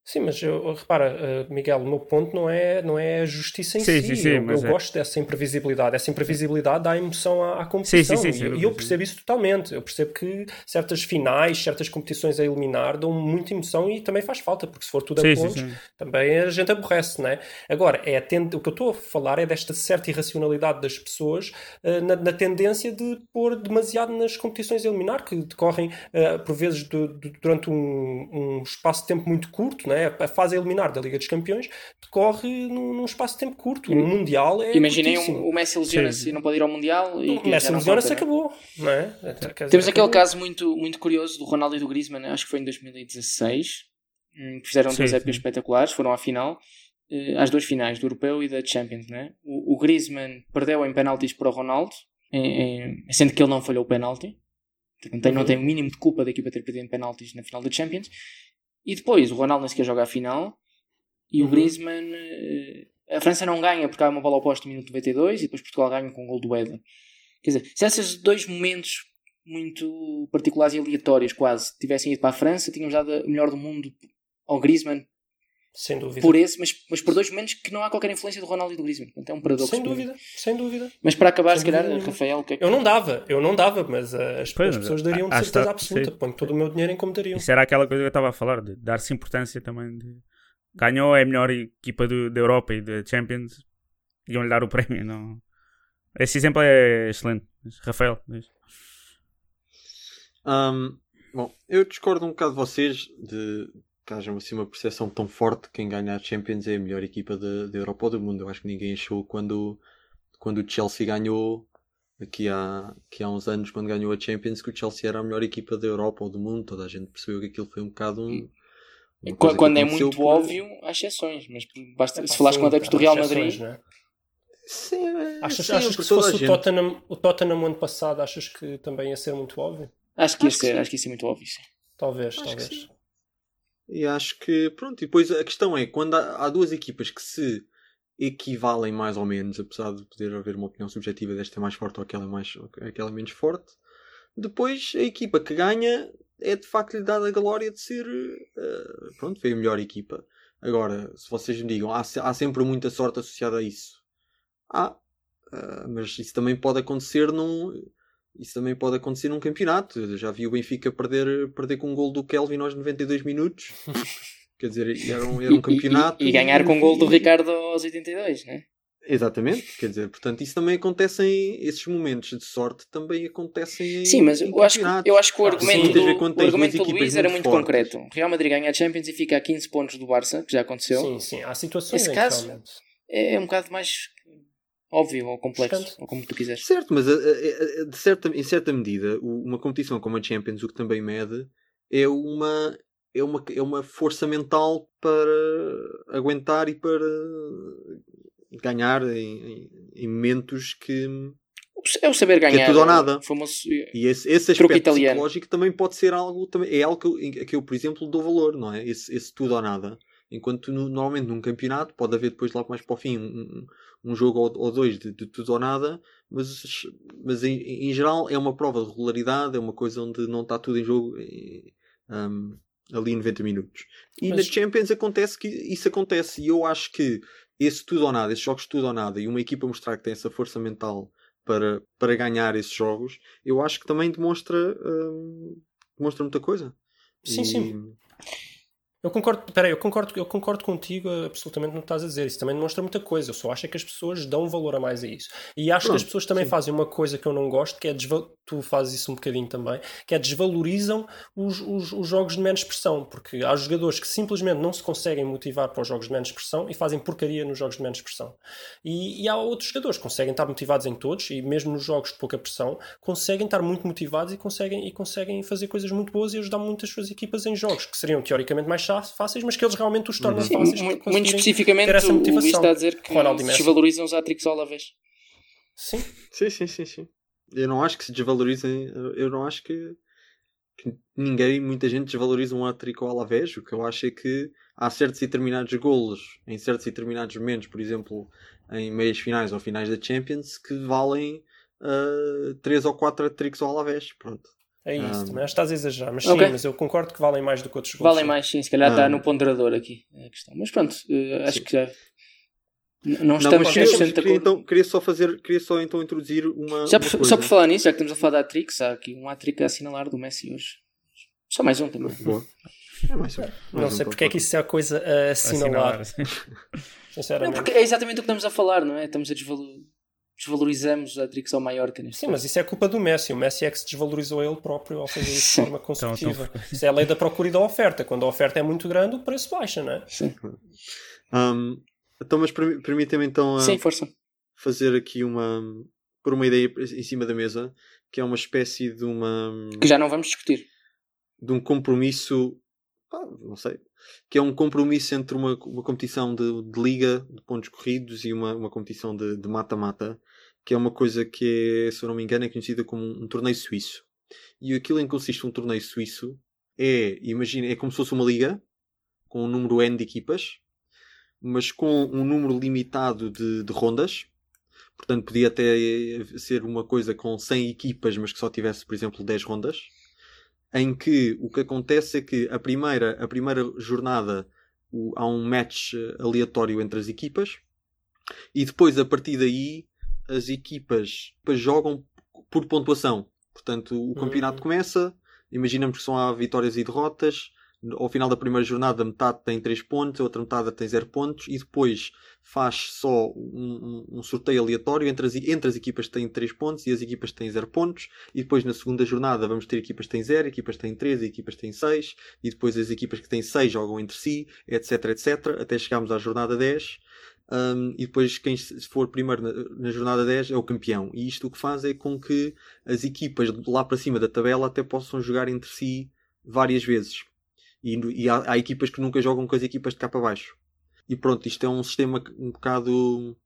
Sim, mas eu, repara, eh, Miguel, o meu ponto não é, não é a justiça em Sim, si. sim, sim, eu eu é- gosto dessa imprevisibilidade. Essa imprevisibilidade dá emoção à, à competição. sim, sim, e eu- eu percebo isso totalmente. Eu percebo que certas finais, certas competições a eliminar dão muita emoção e também faz falta, porque se for tudo a pontos, também a gente aborrece, não é? Agora, é tend- o que eu estou a falar é desta certa irracionalidade das pessoas eh, na, na tendência de pôr demasiado nas competições a eliminar, que decorrem eh, por vezes du- du- durante um, um espaço de tempo muito curto, não é? A fase eliminar da Liga dos Campeões decorre num, num espaço de tempo curto. Um Mundial é. Curtíssimo. um, o Messi lesiona-se e não pode ir ao Mundial. E O Messi lesiona-se né? acabou, não é? Dizer, Temos aquele acabou. caso muito, muito curioso do Ronaldo e do Griezmann, acho que foi em 2016, hum, que fizeram Sim, duas sim. épocas espetaculares, foram à final, eh, às duas finais, do Europeu e da Champions, né? O, o Griezmann perdeu em penaltis para o Ronaldo, em- em- sendo que ele não falhou o penalti, não tem, não tem o mínimo de culpa da equipa ter perdido em penaltis na final da Champions, e depois o Ronaldo nem sequer joga a final, e o Uhum. Griezmann, eh, a França não ganha porque há uma bola oposta no minuto 92 e depois Portugal ganha com o gol do Éder. Quer dizer, se esses dois momentos muito particulares e aleatórios quase tivessem ido para a França, tínhamos dado o melhor do mundo ao Griezmann Sem dúvida. por esse, mas, mas por dois momentos que não há qualquer influência do Ronaldo e do Griezmann. Portanto, é um paradoxo. Sem para mim. dúvida, sem dúvida. Mas para acabar, Sem se calhar, dúvida. Rafael, o que é que Eu não dava, eu não dava, mas uh, as, Pois, as pessoas dariam de certeza está- absoluta. sim. Ponho todo o meu dinheiro em como dariam. Isso era aquela coisa que eu estava a falar, de dar-se importância também. De... Ganhou, é a melhor equipa do, da Europa e da Champions, iam-lhe dar o prémio. Não... Esse exemplo é excelente. Rafael, diz. Ahm, bom, eu discordo um bocado de vocês de que haja assim, uma percepção tão forte que quem ganha a Champions é a melhor equipa da Europa ou do mundo. Eu acho que ninguém achou quando, quando o Chelsea ganhou aqui há, aqui há uns anos, quando ganhou a Champions, que o Chelsea era a melhor equipa da Europa ou do mundo. Toda a gente percebeu que aquilo foi um bocado um. Quando é muito por- óbvio, há exceções. Mas basta, Epá, se falares com adeptos do Real Madrid, não é? Sim, é, Achas, sim, achas que se fosse o. Tottenham, o Tottenham ano passado, achas que também ia ser muito óbvio? acho que ia Acho que ser, sim. acho que ia ser muito óbvio. sim. Talvez, Acho que talvez. E acho que, pronto, e depois a questão é, quando há, há duas equipas que se equivalem mais ou menos, apesar de poder haver uma opinião subjetiva desta é mais forte ou aquela é, mais, aquela é menos forte, depois a equipa que ganha é de facto lhe dada a glória de ser, eh, pronto, foi a melhor equipa. Agora, se vocês me digam, há, há sempre muita sorte associada a isso. Há, eh, mas isso também pode acontecer num... Isso também pode acontecer num campeonato. Eu já vi o Benfica perder, perder com um gol do Kelvin aos 92 minutos. Quer dizer, era um, era E- um campeonato. E, e ganhar com o gol do e- Ricardo aos 82, né? Exatamente, quer dizer, portanto, isso também acontece em. Esses momentos de sorte também acontecem em. Sim, mas em eu acho, que, eu acho que o Ah, argumento, sim, do, o argumento do Luís era muito concreto. Real Madrid ganha a Champions e fica a 15 pontos do Barça, que já aconteceu. Sim, sim. Há situações Esse caso- realmente. É um bocado mais óbvio ou complexo, Chocante. ou como tu quiseres. Certo, mas a- a- a- de certa, em certa medida, o- uma competição como a Champions, o que também mede, é uma, é uma, é uma força mental para aguentar e para ganhar em, em- em momentos que. É o saber ganhar. tudo ou nada. Famoso, E esse, esse aspecto italiano. psicológico também pode ser algo, também, é algo que eu, que eu, por exemplo, dou valor, não é? Esse, esse tudo ou nada. Enquanto no- normalmente num campeonato pode haver depois lá mais para o fim um, um- jogo ou, ou dois de, de tudo ou nada, mas, mas em, em geral é uma prova de regularidade, é uma coisa onde não está tudo em jogo eh, um, ali em 90 minutos. E Mas- na Champions acontece que isso acontece e eu acho que esse tudo ou nada, esses jogos de tudo ou nada, e uma equipa mostrar que tem essa força mental para, para ganhar esses jogos, eu acho que também demonstra, hum, demonstra muita coisa. Sim, E- sim. Eu concordo, peraí, eu concordo, eu concordo contigo absolutamente no que estás a dizer. Isso também demonstra muita coisa. Eu só acho é que as pessoas dão valor a mais a isso. E acho que as pessoas também sim. fazem uma coisa que eu não gosto, que é tu fazes isso um bocadinho também, que é desvalorizam os, os, os jogos de menos pressão, porque há jogadores que simplesmente não se conseguem motivar para os jogos de menos pressão e fazem porcaria nos jogos de menos pressão. E, e há outros jogadores que conseguem estar motivados em todos e mesmo nos jogos de pouca pressão conseguem estar muito motivados e conseguem, e conseguem fazer coisas muito boas e ajudar muitas suas equipas em jogos que seriam teoricamente mais chá- fáceis, mas que eles realmente os tornam Sim, fáceis. muito especificamente, ter essa o Luís motivação. está a dizer que Ronaldo desvalorizam os Atrix ao Alavés. Sim, Sim, sim, sim, sim. Eu não acho que se desvalorizem, eu não acho que, que ninguém, muita gente desvaloriza um Atrico ao Alavés. O que eu acho é que há certos e determinados golos em certos e determinados momentos, por exemplo, em meias finais ou finais da Champions, que valem 3 ou 4 Atricos ao Alavés. Pronto. É isso. Ah. Também acho que estás a exagerar, mas Ok. sim, mas eu concordo que valem mais do que outros gols. Valem mais, sim, se calhar está Ah. no ponderador aqui a questão. Mas pronto, eh, acho Sim. que já. Não Não, estamos mas queria, 100% de queria, então, queria só fazer, queria só então introduzir uma, Já uma por- coisa. só por falar nisso, já que estamos a falar da Atrix, há aqui um Atrix a assinalar do Messi hoje. Só mais um também. Boa. É mais um- Não mais um sei porque é que isso é a coisa a assinalar, Assinalar. Não, sinceramente. porque é exatamente o que estamos a falar, não é? Estamos a desvalo- desvalorizamos a ao Mallorca neste Sim, caso. mas isso é culpa do Messi. O Messi é que se desvalorizou ele próprio ao fazer isso de forma consecutiva. Então, Isso é a lei da procura e da oferta. Quando a oferta é muito grande, o preço baixa, não é? Sim, Um, então, mas permi- permitem-me então a Sim, força. fazer aqui uma. por uma ideia em cima da mesa, que é uma espécie de uma. Que já não vamos discutir. de um compromisso. ah, não sei. Que é um compromisso entre uma, uma competição de, de liga de pontos corridos e uma, uma competição de mata-mata, que é uma coisa que é, se eu não me engano, é conhecida como um, torneio suíço. E aquilo em que consiste um torneio suíço é, imagina, é como se fosse uma liga com um número N de equipas, mas com um número limitado de, de rondas. Portanto, podia até ser uma coisa com 100 equipas, mas que só tivesse, por exemplo, 10 rondas. Em que o que acontece é que a primeira, a primeira jornada o- há um match eh, aleatório entre as equipas e depois, a partir daí, as equipas, jogam por pontuação. Portanto, o campeonato Uhum. começa, imaginamos que só há vitórias e derrotas. Ao final da primeira jornada, metade tem 3 pontos, a outra metade tem 0 pontos, e depois faz só um, um- um sorteio aleatório entre as, entre as equipas que têm 3 pontos e as equipas que têm 0 pontos. E depois, na segunda jornada, vamos ter equipas que têm 0, equipas que têm 3 e equipas que têm 6. E depois, as equipas que têm 6 jogam entre si, etc, etc, até chegarmos à jornada 10. Um, e depois quem se for primeiro na, na jornada 10 é o campeão. E isto o que faz é com que as equipas de lá para cima da tabela até possam jogar entre si várias vezes. E, e há, há equipas que nunca jogam com as equipas de cá para baixo. E pronto, isto é um sistema um bocado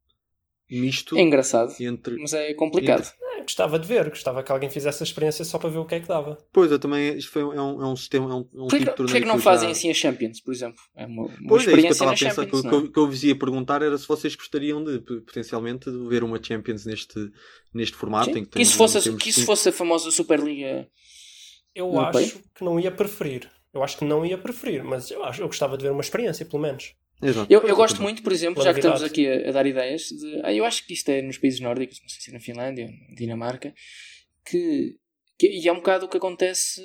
misto É engraçado, entre. mas é complicado. É, gostava de ver, gostava que alguém fizesse a experiência só para ver o que é que dava. Pois, eu também. Isto foi, é, um, é um sistema. É um, é um Porquê, tipo que- torneio que não eu fazem já- assim a Champions, por exemplo? É uma, uma Pois é, isso que eu experiência estava a pensar. Que, não é? que, eu- que eu vos ia perguntar era se vocês gostariam de, potencialmente, de ver uma Champions neste, neste formato. Sim. Em que, Que isso fosse, temos que isso fosse a famosa Superliga. Eu acho que não ia preferir. Eu acho que não ia preferir, mas eu, acho, eu gostava de ver uma experiência, pelo menos. Exato. Eu, eu gosto muito, por exemplo, já que estamos aqui a, a dar ideias, de, ah, eu acho que isto é nos países nórdicos, não sei se é na Finlândia ou na Dinamarca, que, que e é um bocado o que acontece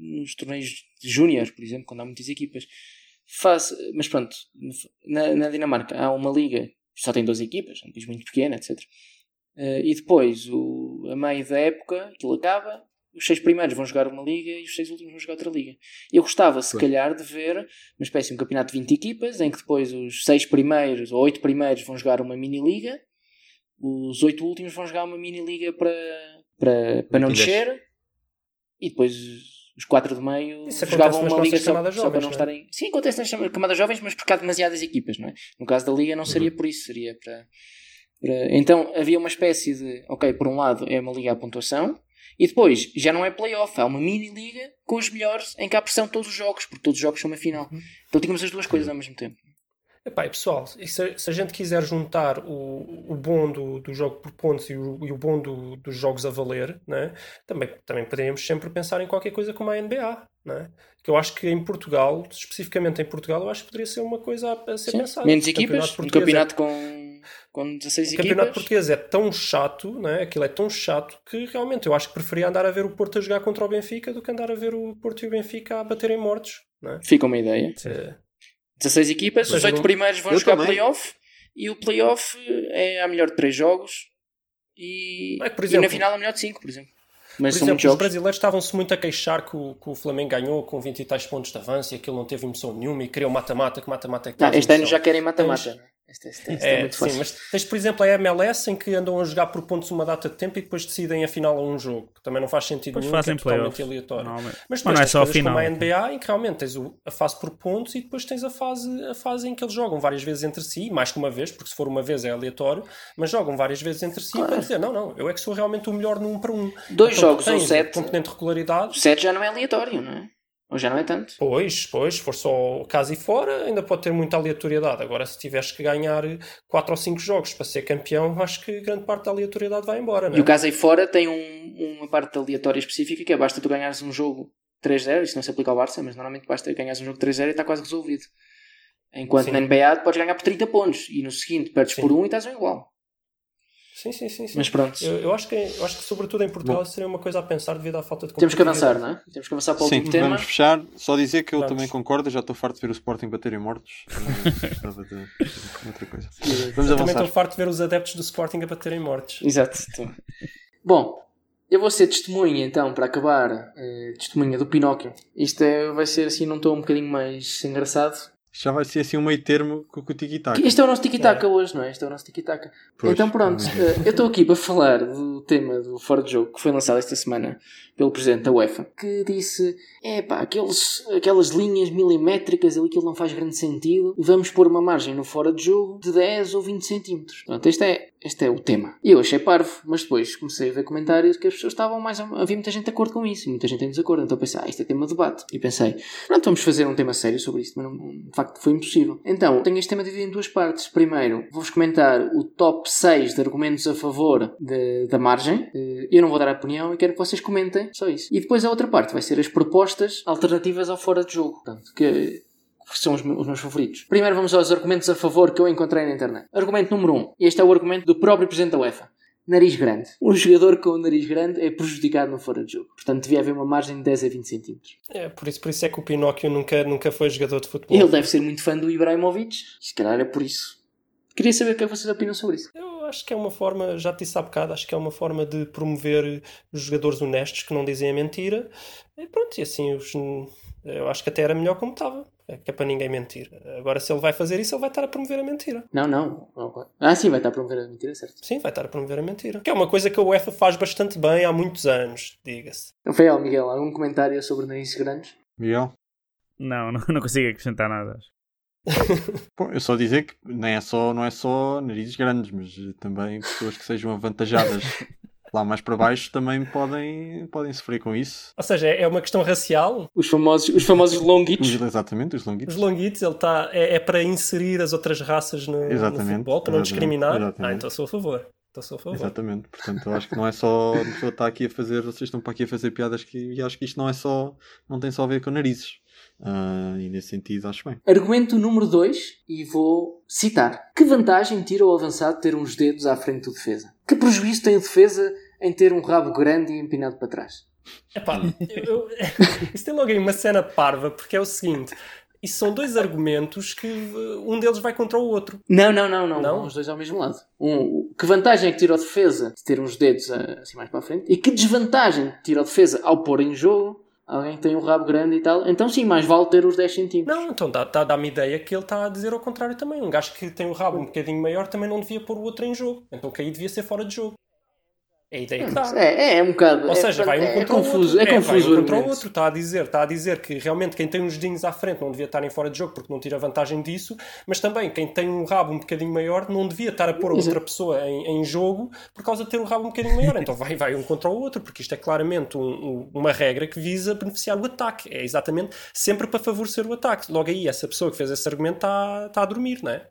nos torneios de júnior, por exemplo, quando há muitas equipas. Faz, mas pronto, na, na Dinamarca há uma liga que só tem 12 equipas, é um país muito pequeno, etc. Eh, e depois, o, a meio da época, aquilo acaba, os seis primeiros vão jogar uma liga e os seis últimos vão jogar outra liga. Eu gostava, se calhar, de ver uma espécie de um campeonato de 20 equipas, em que depois os seis primeiros ou oito primeiros vão jogar uma mini-liga, os oito últimos vão jogar uma mini-liga para, para, para não descer, e depois os quatro do meio Isso jogavam uma liga só, camadas só para jovens, não não é? estarem. Sim, acontece nas camadas jovens, mas porque há demasiadas equipas, não é? No caso da liga não seria por isso, seria para. Para- Então havia uma espécie de, ok, por um lado é uma liga à pontuação, e depois já não é playoff, é uma mini liga com os melhores em que há pressão todos os jogos, porque todos os jogos são uma final. Então tínhamos as duas coisas ao mesmo tempo. Epá, e pessoal, e se, se a gente quiser juntar o, o bom do, do jogo por pontos e o, e o bom do- dos jogos a valer, né, também, também poderíamos sempre pensar em qualquer coisa como a NBA. Né? Que eu acho que em Portugal, especificamente em Portugal, eu acho que poderia ser uma coisa a, a ser Sim, pensada. Menos equipas, um português é- campeonato com, com 16 o campeonato equipas. português é tão chato, né? aquilo é tão chato que realmente eu acho que preferia andar a ver o Porto a jogar contra o Benfica do que andar a ver o Porto e o Benfica a baterem mortos. Né? Fica uma ideia. Eh, 16 equipas, Mas os 8 não- primeiros vão Eu jogar também. playoff e o playoff é a melhor de 3 jogos e, É que, por e exemplo- na final a melhor de 5, por exemplo. Mas Por exemplo, os jogos. brasileiros estavam-se muito a queixar que o, que o Flamengo ganhou com 20 e tais pontos de avanço e aquilo não teve emoção nenhuma e queriam mata-mata, que mata-mata é que traz este ano já querem mata-mata. Não é? Este, este, este é, É, muito sim, fácil. mas tens, por exemplo, a MLS em que andam a jogar por pontos uma data de tempo e depois decidem a final a um jogo, que também não faz sentido Depois nenhum, que fazem é totalmente aleatório. Normalmente. Mas Mas depois não é tens só a final. como a NBA em que realmente tens o- a fase por pontos e depois tens a fase, a fase em que eles jogam várias vezes entre si, mais que uma vez, porque se for uma vez é aleatório, mas jogam várias vezes entre si para dizer, não, não, eu é que sou realmente o melhor no um para um. Dois Então, jogos ou sete. componente de regularidade, O 7 já não é aleatório, não é? Ou já não é tanto. Pois, pois, se for só casa e fora, ainda pode ter muita aleatoriedade. Agora, se tiveres que ganhar 4 ou 5 jogos para ser campeão, acho que grande parte da aleatoriedade vai embora, não é? E o caso aí fora tem um- uma parte aleatória específica que é basta tu ganhares um jogo 3-0, isso não se aplica ao Barça, mas normalmente basta ganhares um jogo 3-0 e está quase resolvido. Enquanto Sim. na NBA podes ganhar por 30 pontos e no seguinte perdes Sim. por 1 e estás um igual. Sim, sim, sim. sim. Mas pronto, Eu, eu acho que, eu acho que, sobretudo em Portugal, seria uma coisa a pensar devido à falta de temos que avançar, não é? Temos que avançar para o Sim, último tema. vamos fechar. Só dizer que eu Vamos. também concordo. Já estou farto de ver o Sporting baterem mortos. Eu Gostava de outra coisa. Vamos Eu também estou avançar. farto de ver os adeptos do Sporting a baterem mortes. Exato. Bom, eu vou ser testemunha então, para acabar, eh, testemunha do Pinóquio. Isto é, vai ser assim num tom um bocadinho mais engraçado. Já vai ser assim um meio termo com o tiki-taka. Este é o nosso tiki-taka hoje, não é? Este é o nosso tiki-taka. Pois. Então pronto, eh, eu estou aqui para falar do tema do Fora de Jogo que foi lançado esta semana pelo Presidente da UEFA, que disse, é pá, aqueles, aquelas linhas milimétricas ali, aquilo não faz grande sentido, vamos pôr uma margem no Fora de Jogo de 10 ou 20 centímetros. Pronto, este é, este é o tema. E eu achei parvo, mas depois comecei a ver comentários que as pessoas estavam mais... a- Havia muita gente de acordo com isso, e muita gente em desacordo, então pensei, ah, isto é tema de debate. E pensei, pronto, vamos fazer um tema sério sobre isto, mas não, de facto foi impossível. Então, tenho este tema dividido em duas partes. Primeiro, vou-vos comentar o top 6 de argumentos a favor de- da margem. Eh, Eu não vou dar a opinião e quero que vocês comentem só isso. E depois a outra parte vai ser as propostas alternativas ao fora de jogo. Portanto, que são os meus, os meus favoritos. Primeiro vamos aos argumentos a favor que eu encontrei na internet. Argumento número 1. Um. Este é o argumento do próprio Presidente da UEFA. Nariz grande. Um jogador com o nariz grande é prejudicado no fora de jogo. Portanto, devia haver uma margem de 10 a 20 centímetros. É, por isso, por isso é que o Pinóquio nunca, nunca foi jogador de futebol. Ele deve ser muito fã do Ibrahimovic. Se calhar é por isso. Queria saber o que é que vocês opinam sobre isso. Eu acho que é uma forma, já te disse há bocado, acho que é uma forma de promover os jogadores honestos que não dizem a mentira. E pronto, e assim os, eu acho que até era melhor como estava. É que é para ninguém mentir. Agora, se ele vai fazer isso, ele vai estar a promover a mentira. Não, não. Ah, sim, vai estar a promover a mentira, certo. Sim, vai estar a promover a mentira. Que é uma coisa que a UEFA faz bastante bem há muitos anos, diga-se. Rafael, Miguel, algum comentário sobre narizes grandes? Miguel? Não, não, não consigo acrescentar nada. Pô, eu só dizer que nem é só, não é só narizes grandes, mas eh, também pessoas que sejam avantajadas lá mais para baixo também podem, podem sofrer com isso. Ou seja, é uma questão racial. Os famosos, os famosos longuitos. Os- Exatamente, os Os longuitos. longuitos, ele tá, é, é para inserir as outras raças no, no Exatamente, futebol, para não exatamente, discriminar. exatamente. Ah, então sou a favor. Então sou a favor. Exatamente, portanto eu acho que não é só a pessoa está aqui a fazer, vocês estão para aqui a fazer piadas que e acho que isto não é só, não tem só a ver com narizes. Ah, e nesse sentido acho bem. Argumento número 2, e vou citar. Que vantagem tira o avançado ter uns dedos à frente do defesa? Que prejuízo tem o defesa em ter um rabo grande e empinado para trás? Epá, eu, eu, isso tem logo aí uma cena parva, porque é o seguinte: isso são dois argumentos que uh, um deles vai contra o outro. Não, não, não, não. Não? Os dois ao mesmo lado. Um, que vantagem é que tira o defesa de ter uns dedos ah, assim mais para a frente? E que desvantagem tira o defesa ao pôr em jogo alguém que tem um rabo grande e tal? Então sim, mais vale ter os 10 centímetros. Não, então dá- dá- dá-me ideia que ele está a dizer ao contrário também. Um gajo que tem o rabo um bocadinho maior também não devia pôr o outro em jogo. Então que aí devia ser fora de jogo. É que dá. É, é, é um bocado. Ou é, seja, vai um é, contra o confuso, outro. é confuso vai o um contra o outro. Está a dizer, está a dizer que realmente quem tem uns dedinhos à frente não devia estar em fora de jogo porque não tira vantagem disso, mas também quem tem um rabo um bocadinho maior não devia estar a pôr outra Exato. pessoa em, em jogo por causa de ter um rabo um bocadinho maior. Então vai, vai um contra o outro, porque isto é claramente um- um- uma regra que visa beneficiar o ataque. É exatamente sempre para favorecer o ataque. Logo aí, essa pessoa que fez esse argumento está, está a dormir, não é?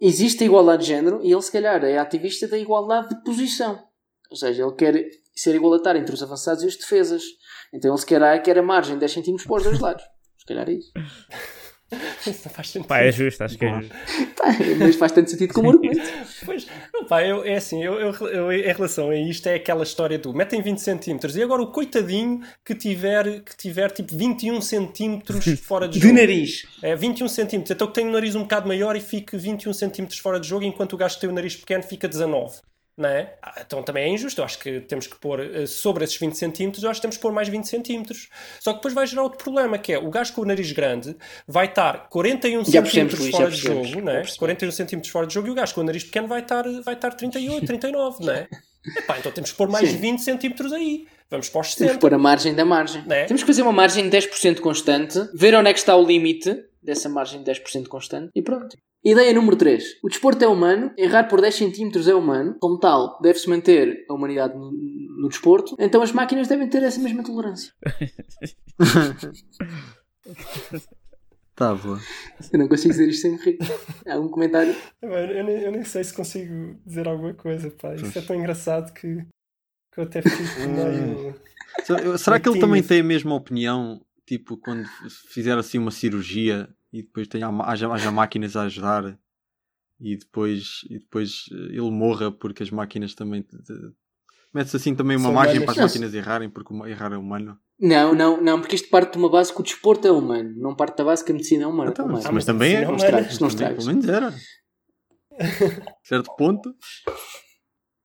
Existe a igualdade de género e ele, se calhar, é ativista da igualdade de posição. Ou seja, ele quer ser igualitário entre os avançados e os defesas. Então ele, se calhar, quer a margem de 10 cm para os dois lados. Se calhar é isso. Isso não faz sentido. Pá, é justo, acho que é justo. Pá, mas faz tanto sentido como argumento. Pois, não, pá, eu, é assim, eu, eu- eu- em relação a isto é aquela história do metem 20 centímetros e agora o coitadinho que tiver, que tiver tipo 21 centímetros fora de De jogo. nariz. É 21 centímetros, então que tem o nariz um bocado maior e fique 21 centímetros fora de jogo enquanto o gajo que tem o nariz pequeno fica 19. Não é? Ah, Então também é injusto. Eu acho que temos que pôr eh, sobre esses 20 centímetros, eu acho que temos que pôr mais 20 centímetros. Só que depois vai gerar outro problema, que é o gajo com o nariz grande vai estar 41 Já centímetros Luís, fora de jogo, não é? percebemos. 41 centímetros fora de jogo e o gajo com o nariz pequeno vai estar, vai estar 38, 39, não é? Epá, então temos que pôr mais Sim. 20 centímetros aí. Vamos para os Temos 60. que pôr a margem da margem. É. Temos que fazer uma margem de 10% constante, ver onde é que está o limite dessa margem de 10% constante e pronto. Ideia número 3. O desporto é humano, errar por 10 cm é humano, como tal, deve-se manter a humanidade no, no desporto, então as máquinas devem ter essa mesma tolerância. Tá boa. Eu não consigo dizer isto sem me rir. Há um comentário. Eu, nem, eu nem sei se consigo dizer alguma coisa, pá. Isso é tão engraçado que, que eu até fico meio. Será que ele também tem a mesma opinião? Tipo, quando fizer assim uma cirurgia e depois ma- haja, haja máquinas a ajudar e depois, e depois eh, ele morra porque as máquinas também. te- te- Mete-se assim também uma São margem para as máquinas errarem porque o- errar é humano. Não, não, não, porque isto parte de uma base que o desporto é humano, não parte da base que a medicina é humana. Então, humana. mas, mas também é. Não estragues, não. Pelo menos era. certo ponto.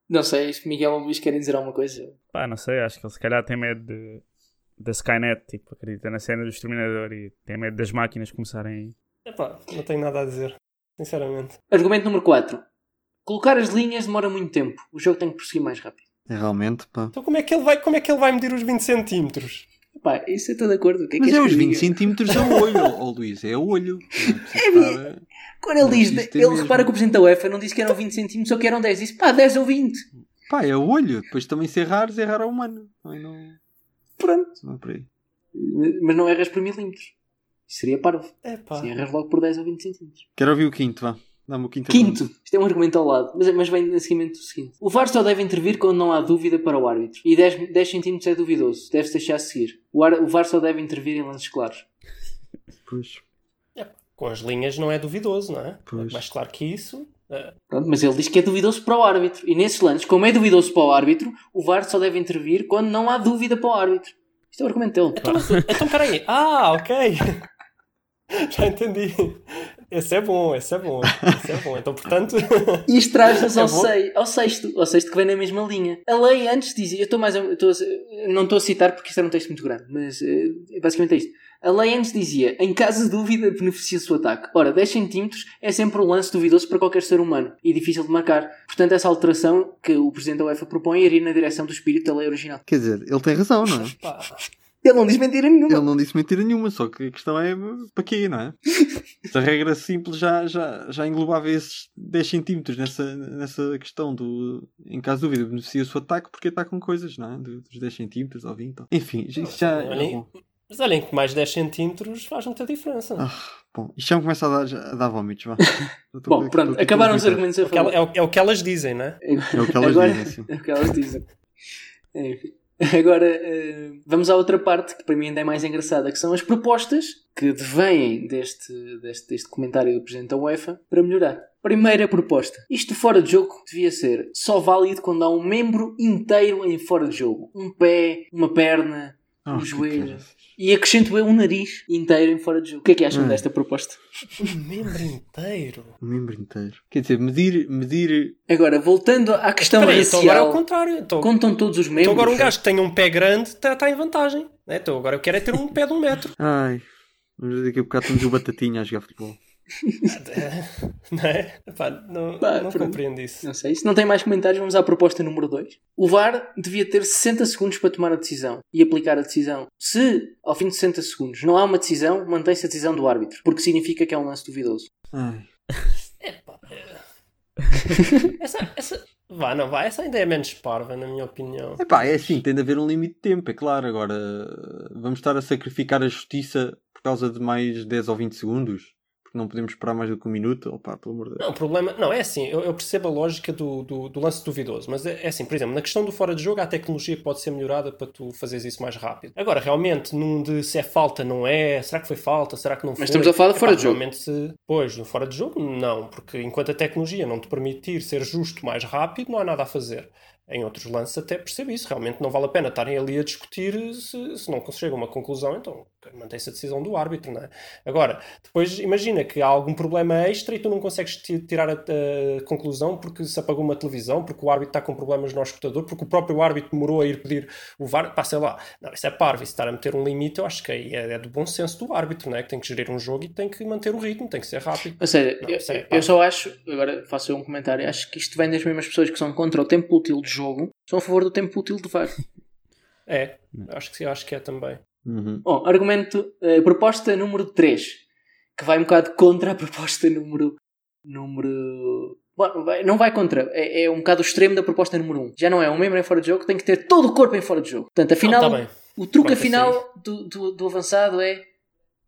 Não sei, se Miguel ou Luís querem dizer alguma coisa. Pá, não sei, acho que ele se calhar tem medo de, da Skynet, tipo, acredita na cena do Exterminador e tem medo das máquinas começarem. Epá, não tenho nada a dizer. Sinceramente. Argumento número 4. Colocar as linhas demora muito tempo. O jogo tem que prosseguir mais rápido. É realmente, pá. Então como é que ele vai, como é que ele vai medir os 20 centímetros? Pá, isso eu estou de acordo. O que é que Mas é és os que 20 diga? centímetros é o olho, ó Luís, é o olho. Precisa estar, Quando ele Não diz, ter ele mesmo. repara que o presidente da UEFA não disse que eram 20 centímetros ou que eram 10. Disse pá, 10 ou 20. Pá, é o olho. Depois também se errares, errar ao humano. Não, Pronto. não é por aí. Mas não erras por milímetros. Isso seria parvo. Epá. Se erras logo por 10 ou 20 centímetros. Quero ouvir o quinto, vá. Dá-me o quinto. Quinto. Isto é um argumento ao lado. Mas, mas vem no seguimento do seguinte. O VAR só deve intervir quando não há dúvida para o árbitro. E 10, 10 centímetros é duvidoso. Deve-se deixar seguir. O, ar- o VAR só deve intervir em lances claros. Pois. Com as linhas não é duvidoso, não é? Pois. Mais claro que isso. É. Mas ele diz que é duvidoso para o árbitro. E nesses lances, como é duvidoso para o árbitro, o VAR só deve intervir quando não há dúvida para o árbitro. Isto é o argumento dele. Então, então peraí. Ah, ok. Já entendi. Esse é bom, esse é bom. Esse é bom. Então, portanto. Isto traz-nos É ao, sei- ao sexto, ao sexto que vem na mesma linha. A lei antes dizia, eu estou mais, eu estou não estou a citar porque isto era um texto muito grande, mas eh, basicamente é isto. A lei antes dizia, em caso de dúvida, beneficia-se o ataque. Ora, 10 cm é sempre um lance duvidoso para qualquer ser humano e difícil de marcar. Portanto, essa alteração que o Presidente da UEFA propõe é ir na direção do espírito da lei original. Quer dizer, ele tem razão, não é? Ele não diz mentira nenhuma. Ele não disse mentira nenhuma, só que a questão é para quê, não é? Esta regra simples já, já, já englobava esses 10 centímetros nessa, nessa questão do. Em caso de dúvida, beneficia-se o ataque porque atacam coisas, não é? Dos 10 centímetros ou 20. Enfim, isso já. é Olhem, bom. Mas olhem que mais 10 centímetros faz muita diferença. Ah, bom, isto já me começa a dar, a dar Bom, pronto, acabaram os argumentos a favor. é, o, é o que elas dizem, não é? É o que elas Agora- dizem, sim. É o que elas dizem. Enfim. Agora eh, vamos à outra parte que para mim ainda é mais engraçada, que são as propostas que devêm deste, deste, deste comentário do Presidente da UEFA para melhorar. Primeira proposta. Isto fora de jogo devia ser só válido quando há um membro inteiro em fora de jogo. Um pé, uma perna, Ah, um joelho. E acrescento eu um nariz inteiro em fora de jogo. O que é que acham Hum. desta proposta? Um membro inteiro. O membro inteiro. Quer dizer, medir. medir Agora, voltando à questão Espera aí, então agora é racial, o contrário. Então, contam todos os membros. então agora um gajo que tenha um pé grande está em vantagem. né? Então agora eu quero é ter um pé de um metro. ai, mas daqui a bocado temos o Batatinha a jogar futebol. Não é? Epá, não, Pá, não compreendo isso. Não sei. Se não tem mais comentários, vamos à proposta número 2. O VAR devia ter 60 segundos para tomar a decisão e aplicar a decisão. Se, ao fim de 60 segundos, não há uma decisão, mantém-se a decisão do árbitro, porque significa que é um lance duvidoso. Ai. Epá, é- essa, essa, vá, não, vá, essa ainda é menos parva, na minha opinião. Epá, é assim, tem de haver um limite de tempo, é claro. Agora, vamos estar a sacrificar a justiça por causa de mais 10 ou 20 segundos? Porque não podemos esperar mais do que um minuto? Opá, pelo amor de Deus. Não, o problema. Não, é assim, eu, eu percebo a lógica do, do, do lance duvidoso, mas é, é assim, por exemplo, na questão do fora de jogo, há tecnologia que pode ser melhorada para tu fazeres isso mais rápido. Agora, realmente, num de se é falta, não é? Será que foi falta? Será que não foi? estamos a falar de fora Epá, de jogo. Realmente, se... Pois, no fora de jogo, não, porque enquanto a tecnologia não te permitir ser justo mais rápido, não há nada a fazer. Em outros lances até percebo isso. Realmente não vale a pena estarem ali a discutir se, se não chegam a uma conclusão, então mantém-se a decisão do árbitro, não é? Agora, depois imagina que há algum problema extra e tu não consegues ti- tirar a, a conclusão porque se apagou uma televisão, porque o árbitro está com problemas no escutador, porque o próprio árbitro demorou a ir pedir o VAR, pá, sei lá. Não, isso é parvo, isso estar a meter um limite, eu acho que aí é, é do bom senso do árbitro, não é? Que tem que gerir um jogo e tem que manter o ritmo, tem que ser rápido. Ou seja, Não, eu, é eu só acho, agora faço um comentário, acho que isto vem das mesmas pessoas que são contra o tempo útil de jogo, são a favor do tempo útil de VAR. É, acho que, acho que é também. Uhum. Bom, argumento, eh, proposta número 3, que vai um bocado contra a proposta número. número. Bom, vai- não vai contra, é, é um bocado o extremo da proposta número 1. Já não é um membro em fora de jogo, tem que ter todo o corpo em fora de jogo. Portanto, afinal, Não, tá bem. o truque Pronto, afinal do, do, do avançado é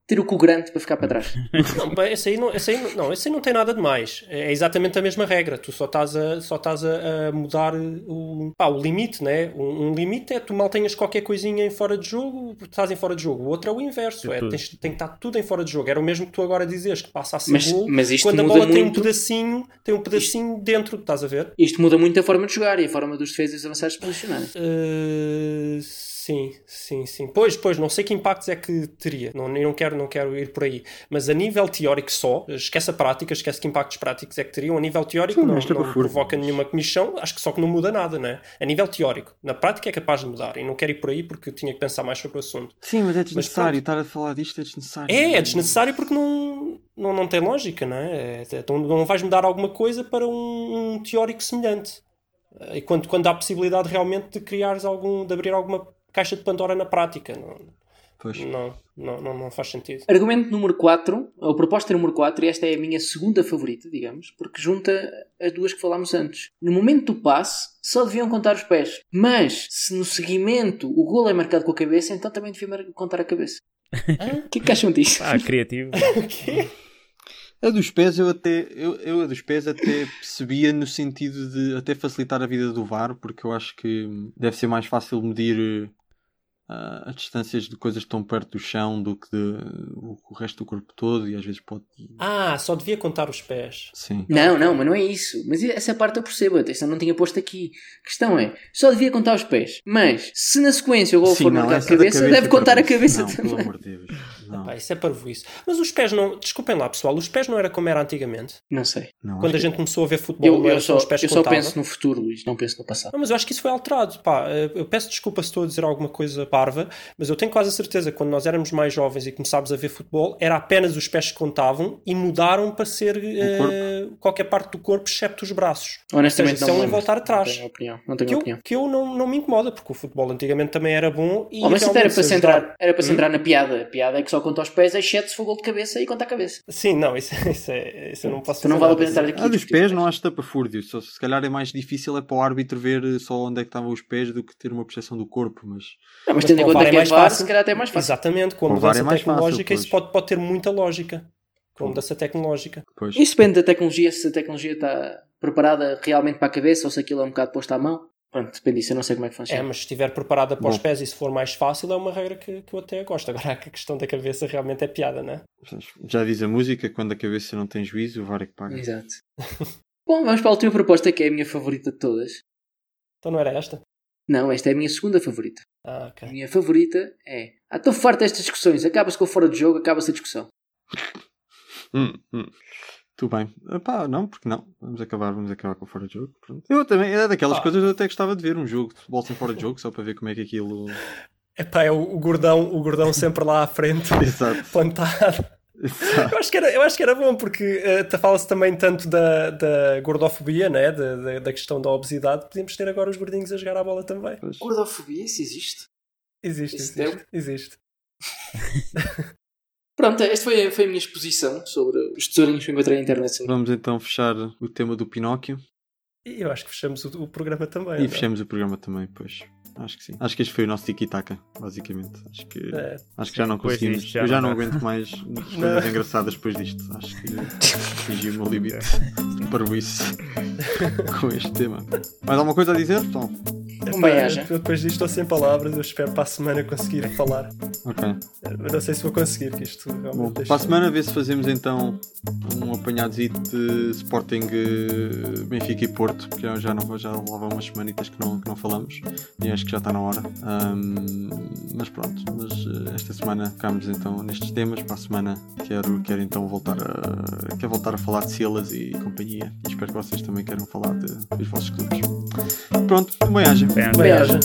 ter o cu grande para ficar para trás. Não, pá, esse aí não, esse aí, não- esse aí não tem nada de mais. É exatamente a mesma regra. Tu só estás a, só estás a, a mudar o, pá, o limite, né? Um, um limite é tu mal tenhas qualquer coisinha em fora de jogo, estás em fora de jogo. O outro é o inverso. É É, tudo. tens, tem que estar tudo em fora de jogo. Era o mesmo que tu agora dizes, que passa a ser Mas- gol, mas isto quando a bola tem um pedacinho, tem um pedacinho dentro, estás a ver? Isto muda muito a forma de jogar e a forma dos defesas os avançados posicionarem. Uh, sim, sim, sim. Pois, pois, não sei que impactos é que teria. Não, não quero, não quero ir por aí. Mas a nível teórico só, esquece a prática, esquece que impactos práticos é que teriam. A nível teórico Sim, não, mas estou não provoca nenhuma comissão. Acho que só que não muda nada, né? A nível teórico. Na prática é capaz de mudar. E não quero ir por aí porque tinha que pensar mais sobre o assunto. Sim, mas é desnecessário. pronto. Estar a falar disto é desnecessário. É, é desnecessário porque não, não, não tem lógica, não é? É, Então não vais mudar alguma coisa para um, um teórico semelhante. E quando, quando há possibilidade realmente de criares algum, de abrir alguma caixa de Pandora na prática. Não, Pois. não, não, não, não faz sentido. Argumento número 4, ou proposta número 4, e esta é a minha segunda favorita, digamos, porque junta as duas que falámos antes. No momento do passe, só deviam contar os pés. Mas, se no seguimento o golo é marcado com a cabeça, então também deviam contar a cabeça. O que é que acham disso? Ah, criativo. O quê? A dos pés eu até eu, eu a dos pés até percebia no sentido de até facilitar a vida do VAR, porque eu acho que deve ser mais fácil medir ah, as distâncias de coisas estão perto do chão do que de, o, o resto do corpo todo e às vezes pode. Ah, só devia contar os pés. Sim. Não, não, mas não é isso. Mas essa parte eu percebo, atenção, não tinha posto aqui. A questão é, só devia contar os pés. Mas, se na sequência o gol Sim, for de essa da cabeça, deve contar a cabeça não, também. Pelo amor de Deus. Não, Pá, isso é parvoíce. Mas os pés não. Desculpem lá, pessoal. Os pés não era como era antigamente. Não sei. não, Quando a gente começou a ver futebol, Eu, eu só, os pés eu que só contavam? penso no futuro, Luís, não penso no passado. Não, mas eu acho que isso foi alterado. Pá, eu peço desculpa se estou a dizer alguma coisa parva, mas eu tenho quase a certeza que quando nós éramos mais jovens e começámos a ver futebol, era apenas os pés que contavam e mudaram para ser eh, qualquer parte do corpo, excepto os braços. Honestamente, seja, não isso é um voltar atrás. Não tenho opinião. Não tenho Que eu, opinião. que eu não, não me incomoda, porque o futebol antigamente também era bom e Oh, mas era para, se se ajudar- entrar, era para se Hum? entrar na piada. A piada é que só conta aos pés, exceto se for gol de cabeça e conta a cabeça. Sim, não, isso, isso, é, isso eu não posso Então não vale a pena estar aqui. A dos discutir pés não acho tapafúrdio. Só, se calhar é mais difícil é para o árbitro ver só onde é que estavam os pés do que ter uma percepção do corpo, mas Não, mas tendo em conta é que é mais VAR, fácil. se calhar até é mais fácil. Exatamente, com a é mudança tecnológica pois. isso pode, pode ter muita lógica. Com a mudança tecnológica. depois. Isso depende da tecnologia, se a tecnologia está preparada realmente para a cabeça ou se aquilo é um bocado posto à mão. Pronto, depende disso, eu não sei como é que É, funciona. mas se estiver preparada para os pés e se for mais fácil, é uma regra que, que eu até gosto. Agora, a questão da cabeça realmente é piada, não é? Já diz a música, quando a cabeça não tem juízo, o VAR é que paga. Exato. Bom, vamos para a última proposta que é a minha favorita de todas. Então não era esta? Não, esta é a minha segunda favorita. Ah, A ok. minha favorita é. Ah, estou farto destas discussões. Acaba-se com o fora de jogo, acaba-se a discussão. Hum, hum. Tudo bem. Epá, não, porque não. Vamos acabar, vamos acabar com o fora de jogo. Pronto. Eu também, é daquelas Pá. coisas que eu até gostava de ver um jogo de futebol sem fora de jogo, só para ver como é que aquilo. Epá, é o, o gordão, o gordão sempre lá à frente, Exato. plantado. Eu acho que era, eu acho que era bom porque uh, fala-se também tanto da, da gordofobia, né? Da, da, da questão da obesidade. Podíamos ter agora os gordinhos a jogar a bola também. Gordofobia, isso existe? Existe, Isso existe. existe. Pronto, esta foi, foi a minha exposição sobre os tesourinhos que eu encontrei na internet. Vamos então fechar o tema do Pinóquio E eu acho que fechamos o, o programa também. e não é? fechamos o programa também, pois. Acho que sim. Acho que este foi o nosso tiki-taka, basicamente. Acho que, É. acho que já não conseguimos. disto já eu já não não aguento mais coisas engraçadas depois disto. Acho que atingi o meu limite para isso com este tema. Mais alguma coisa a dizer, Tom? Um Eu depois disto estou sem palavras. Eu espero para a semana conseguir falar. Ok. Eu não sei se vou conseguir, que isto realmente Bom, deixa- para a semana ver se fazemos então um apanhadozito de Sporting eh, Benfica e Porto, porque já não já lá vão umas semanitas que não, que não falamos e acho que já está na hora. Ahm, mas pronto, mas eh, esta semana ficámos então nestes temas, para a semana quero, quero então voltar a quero voltar a falar de Silas e companhia e espero que vocês também queiram falar de, dos vossos clubes. Pronto, boiagem. Boiagem.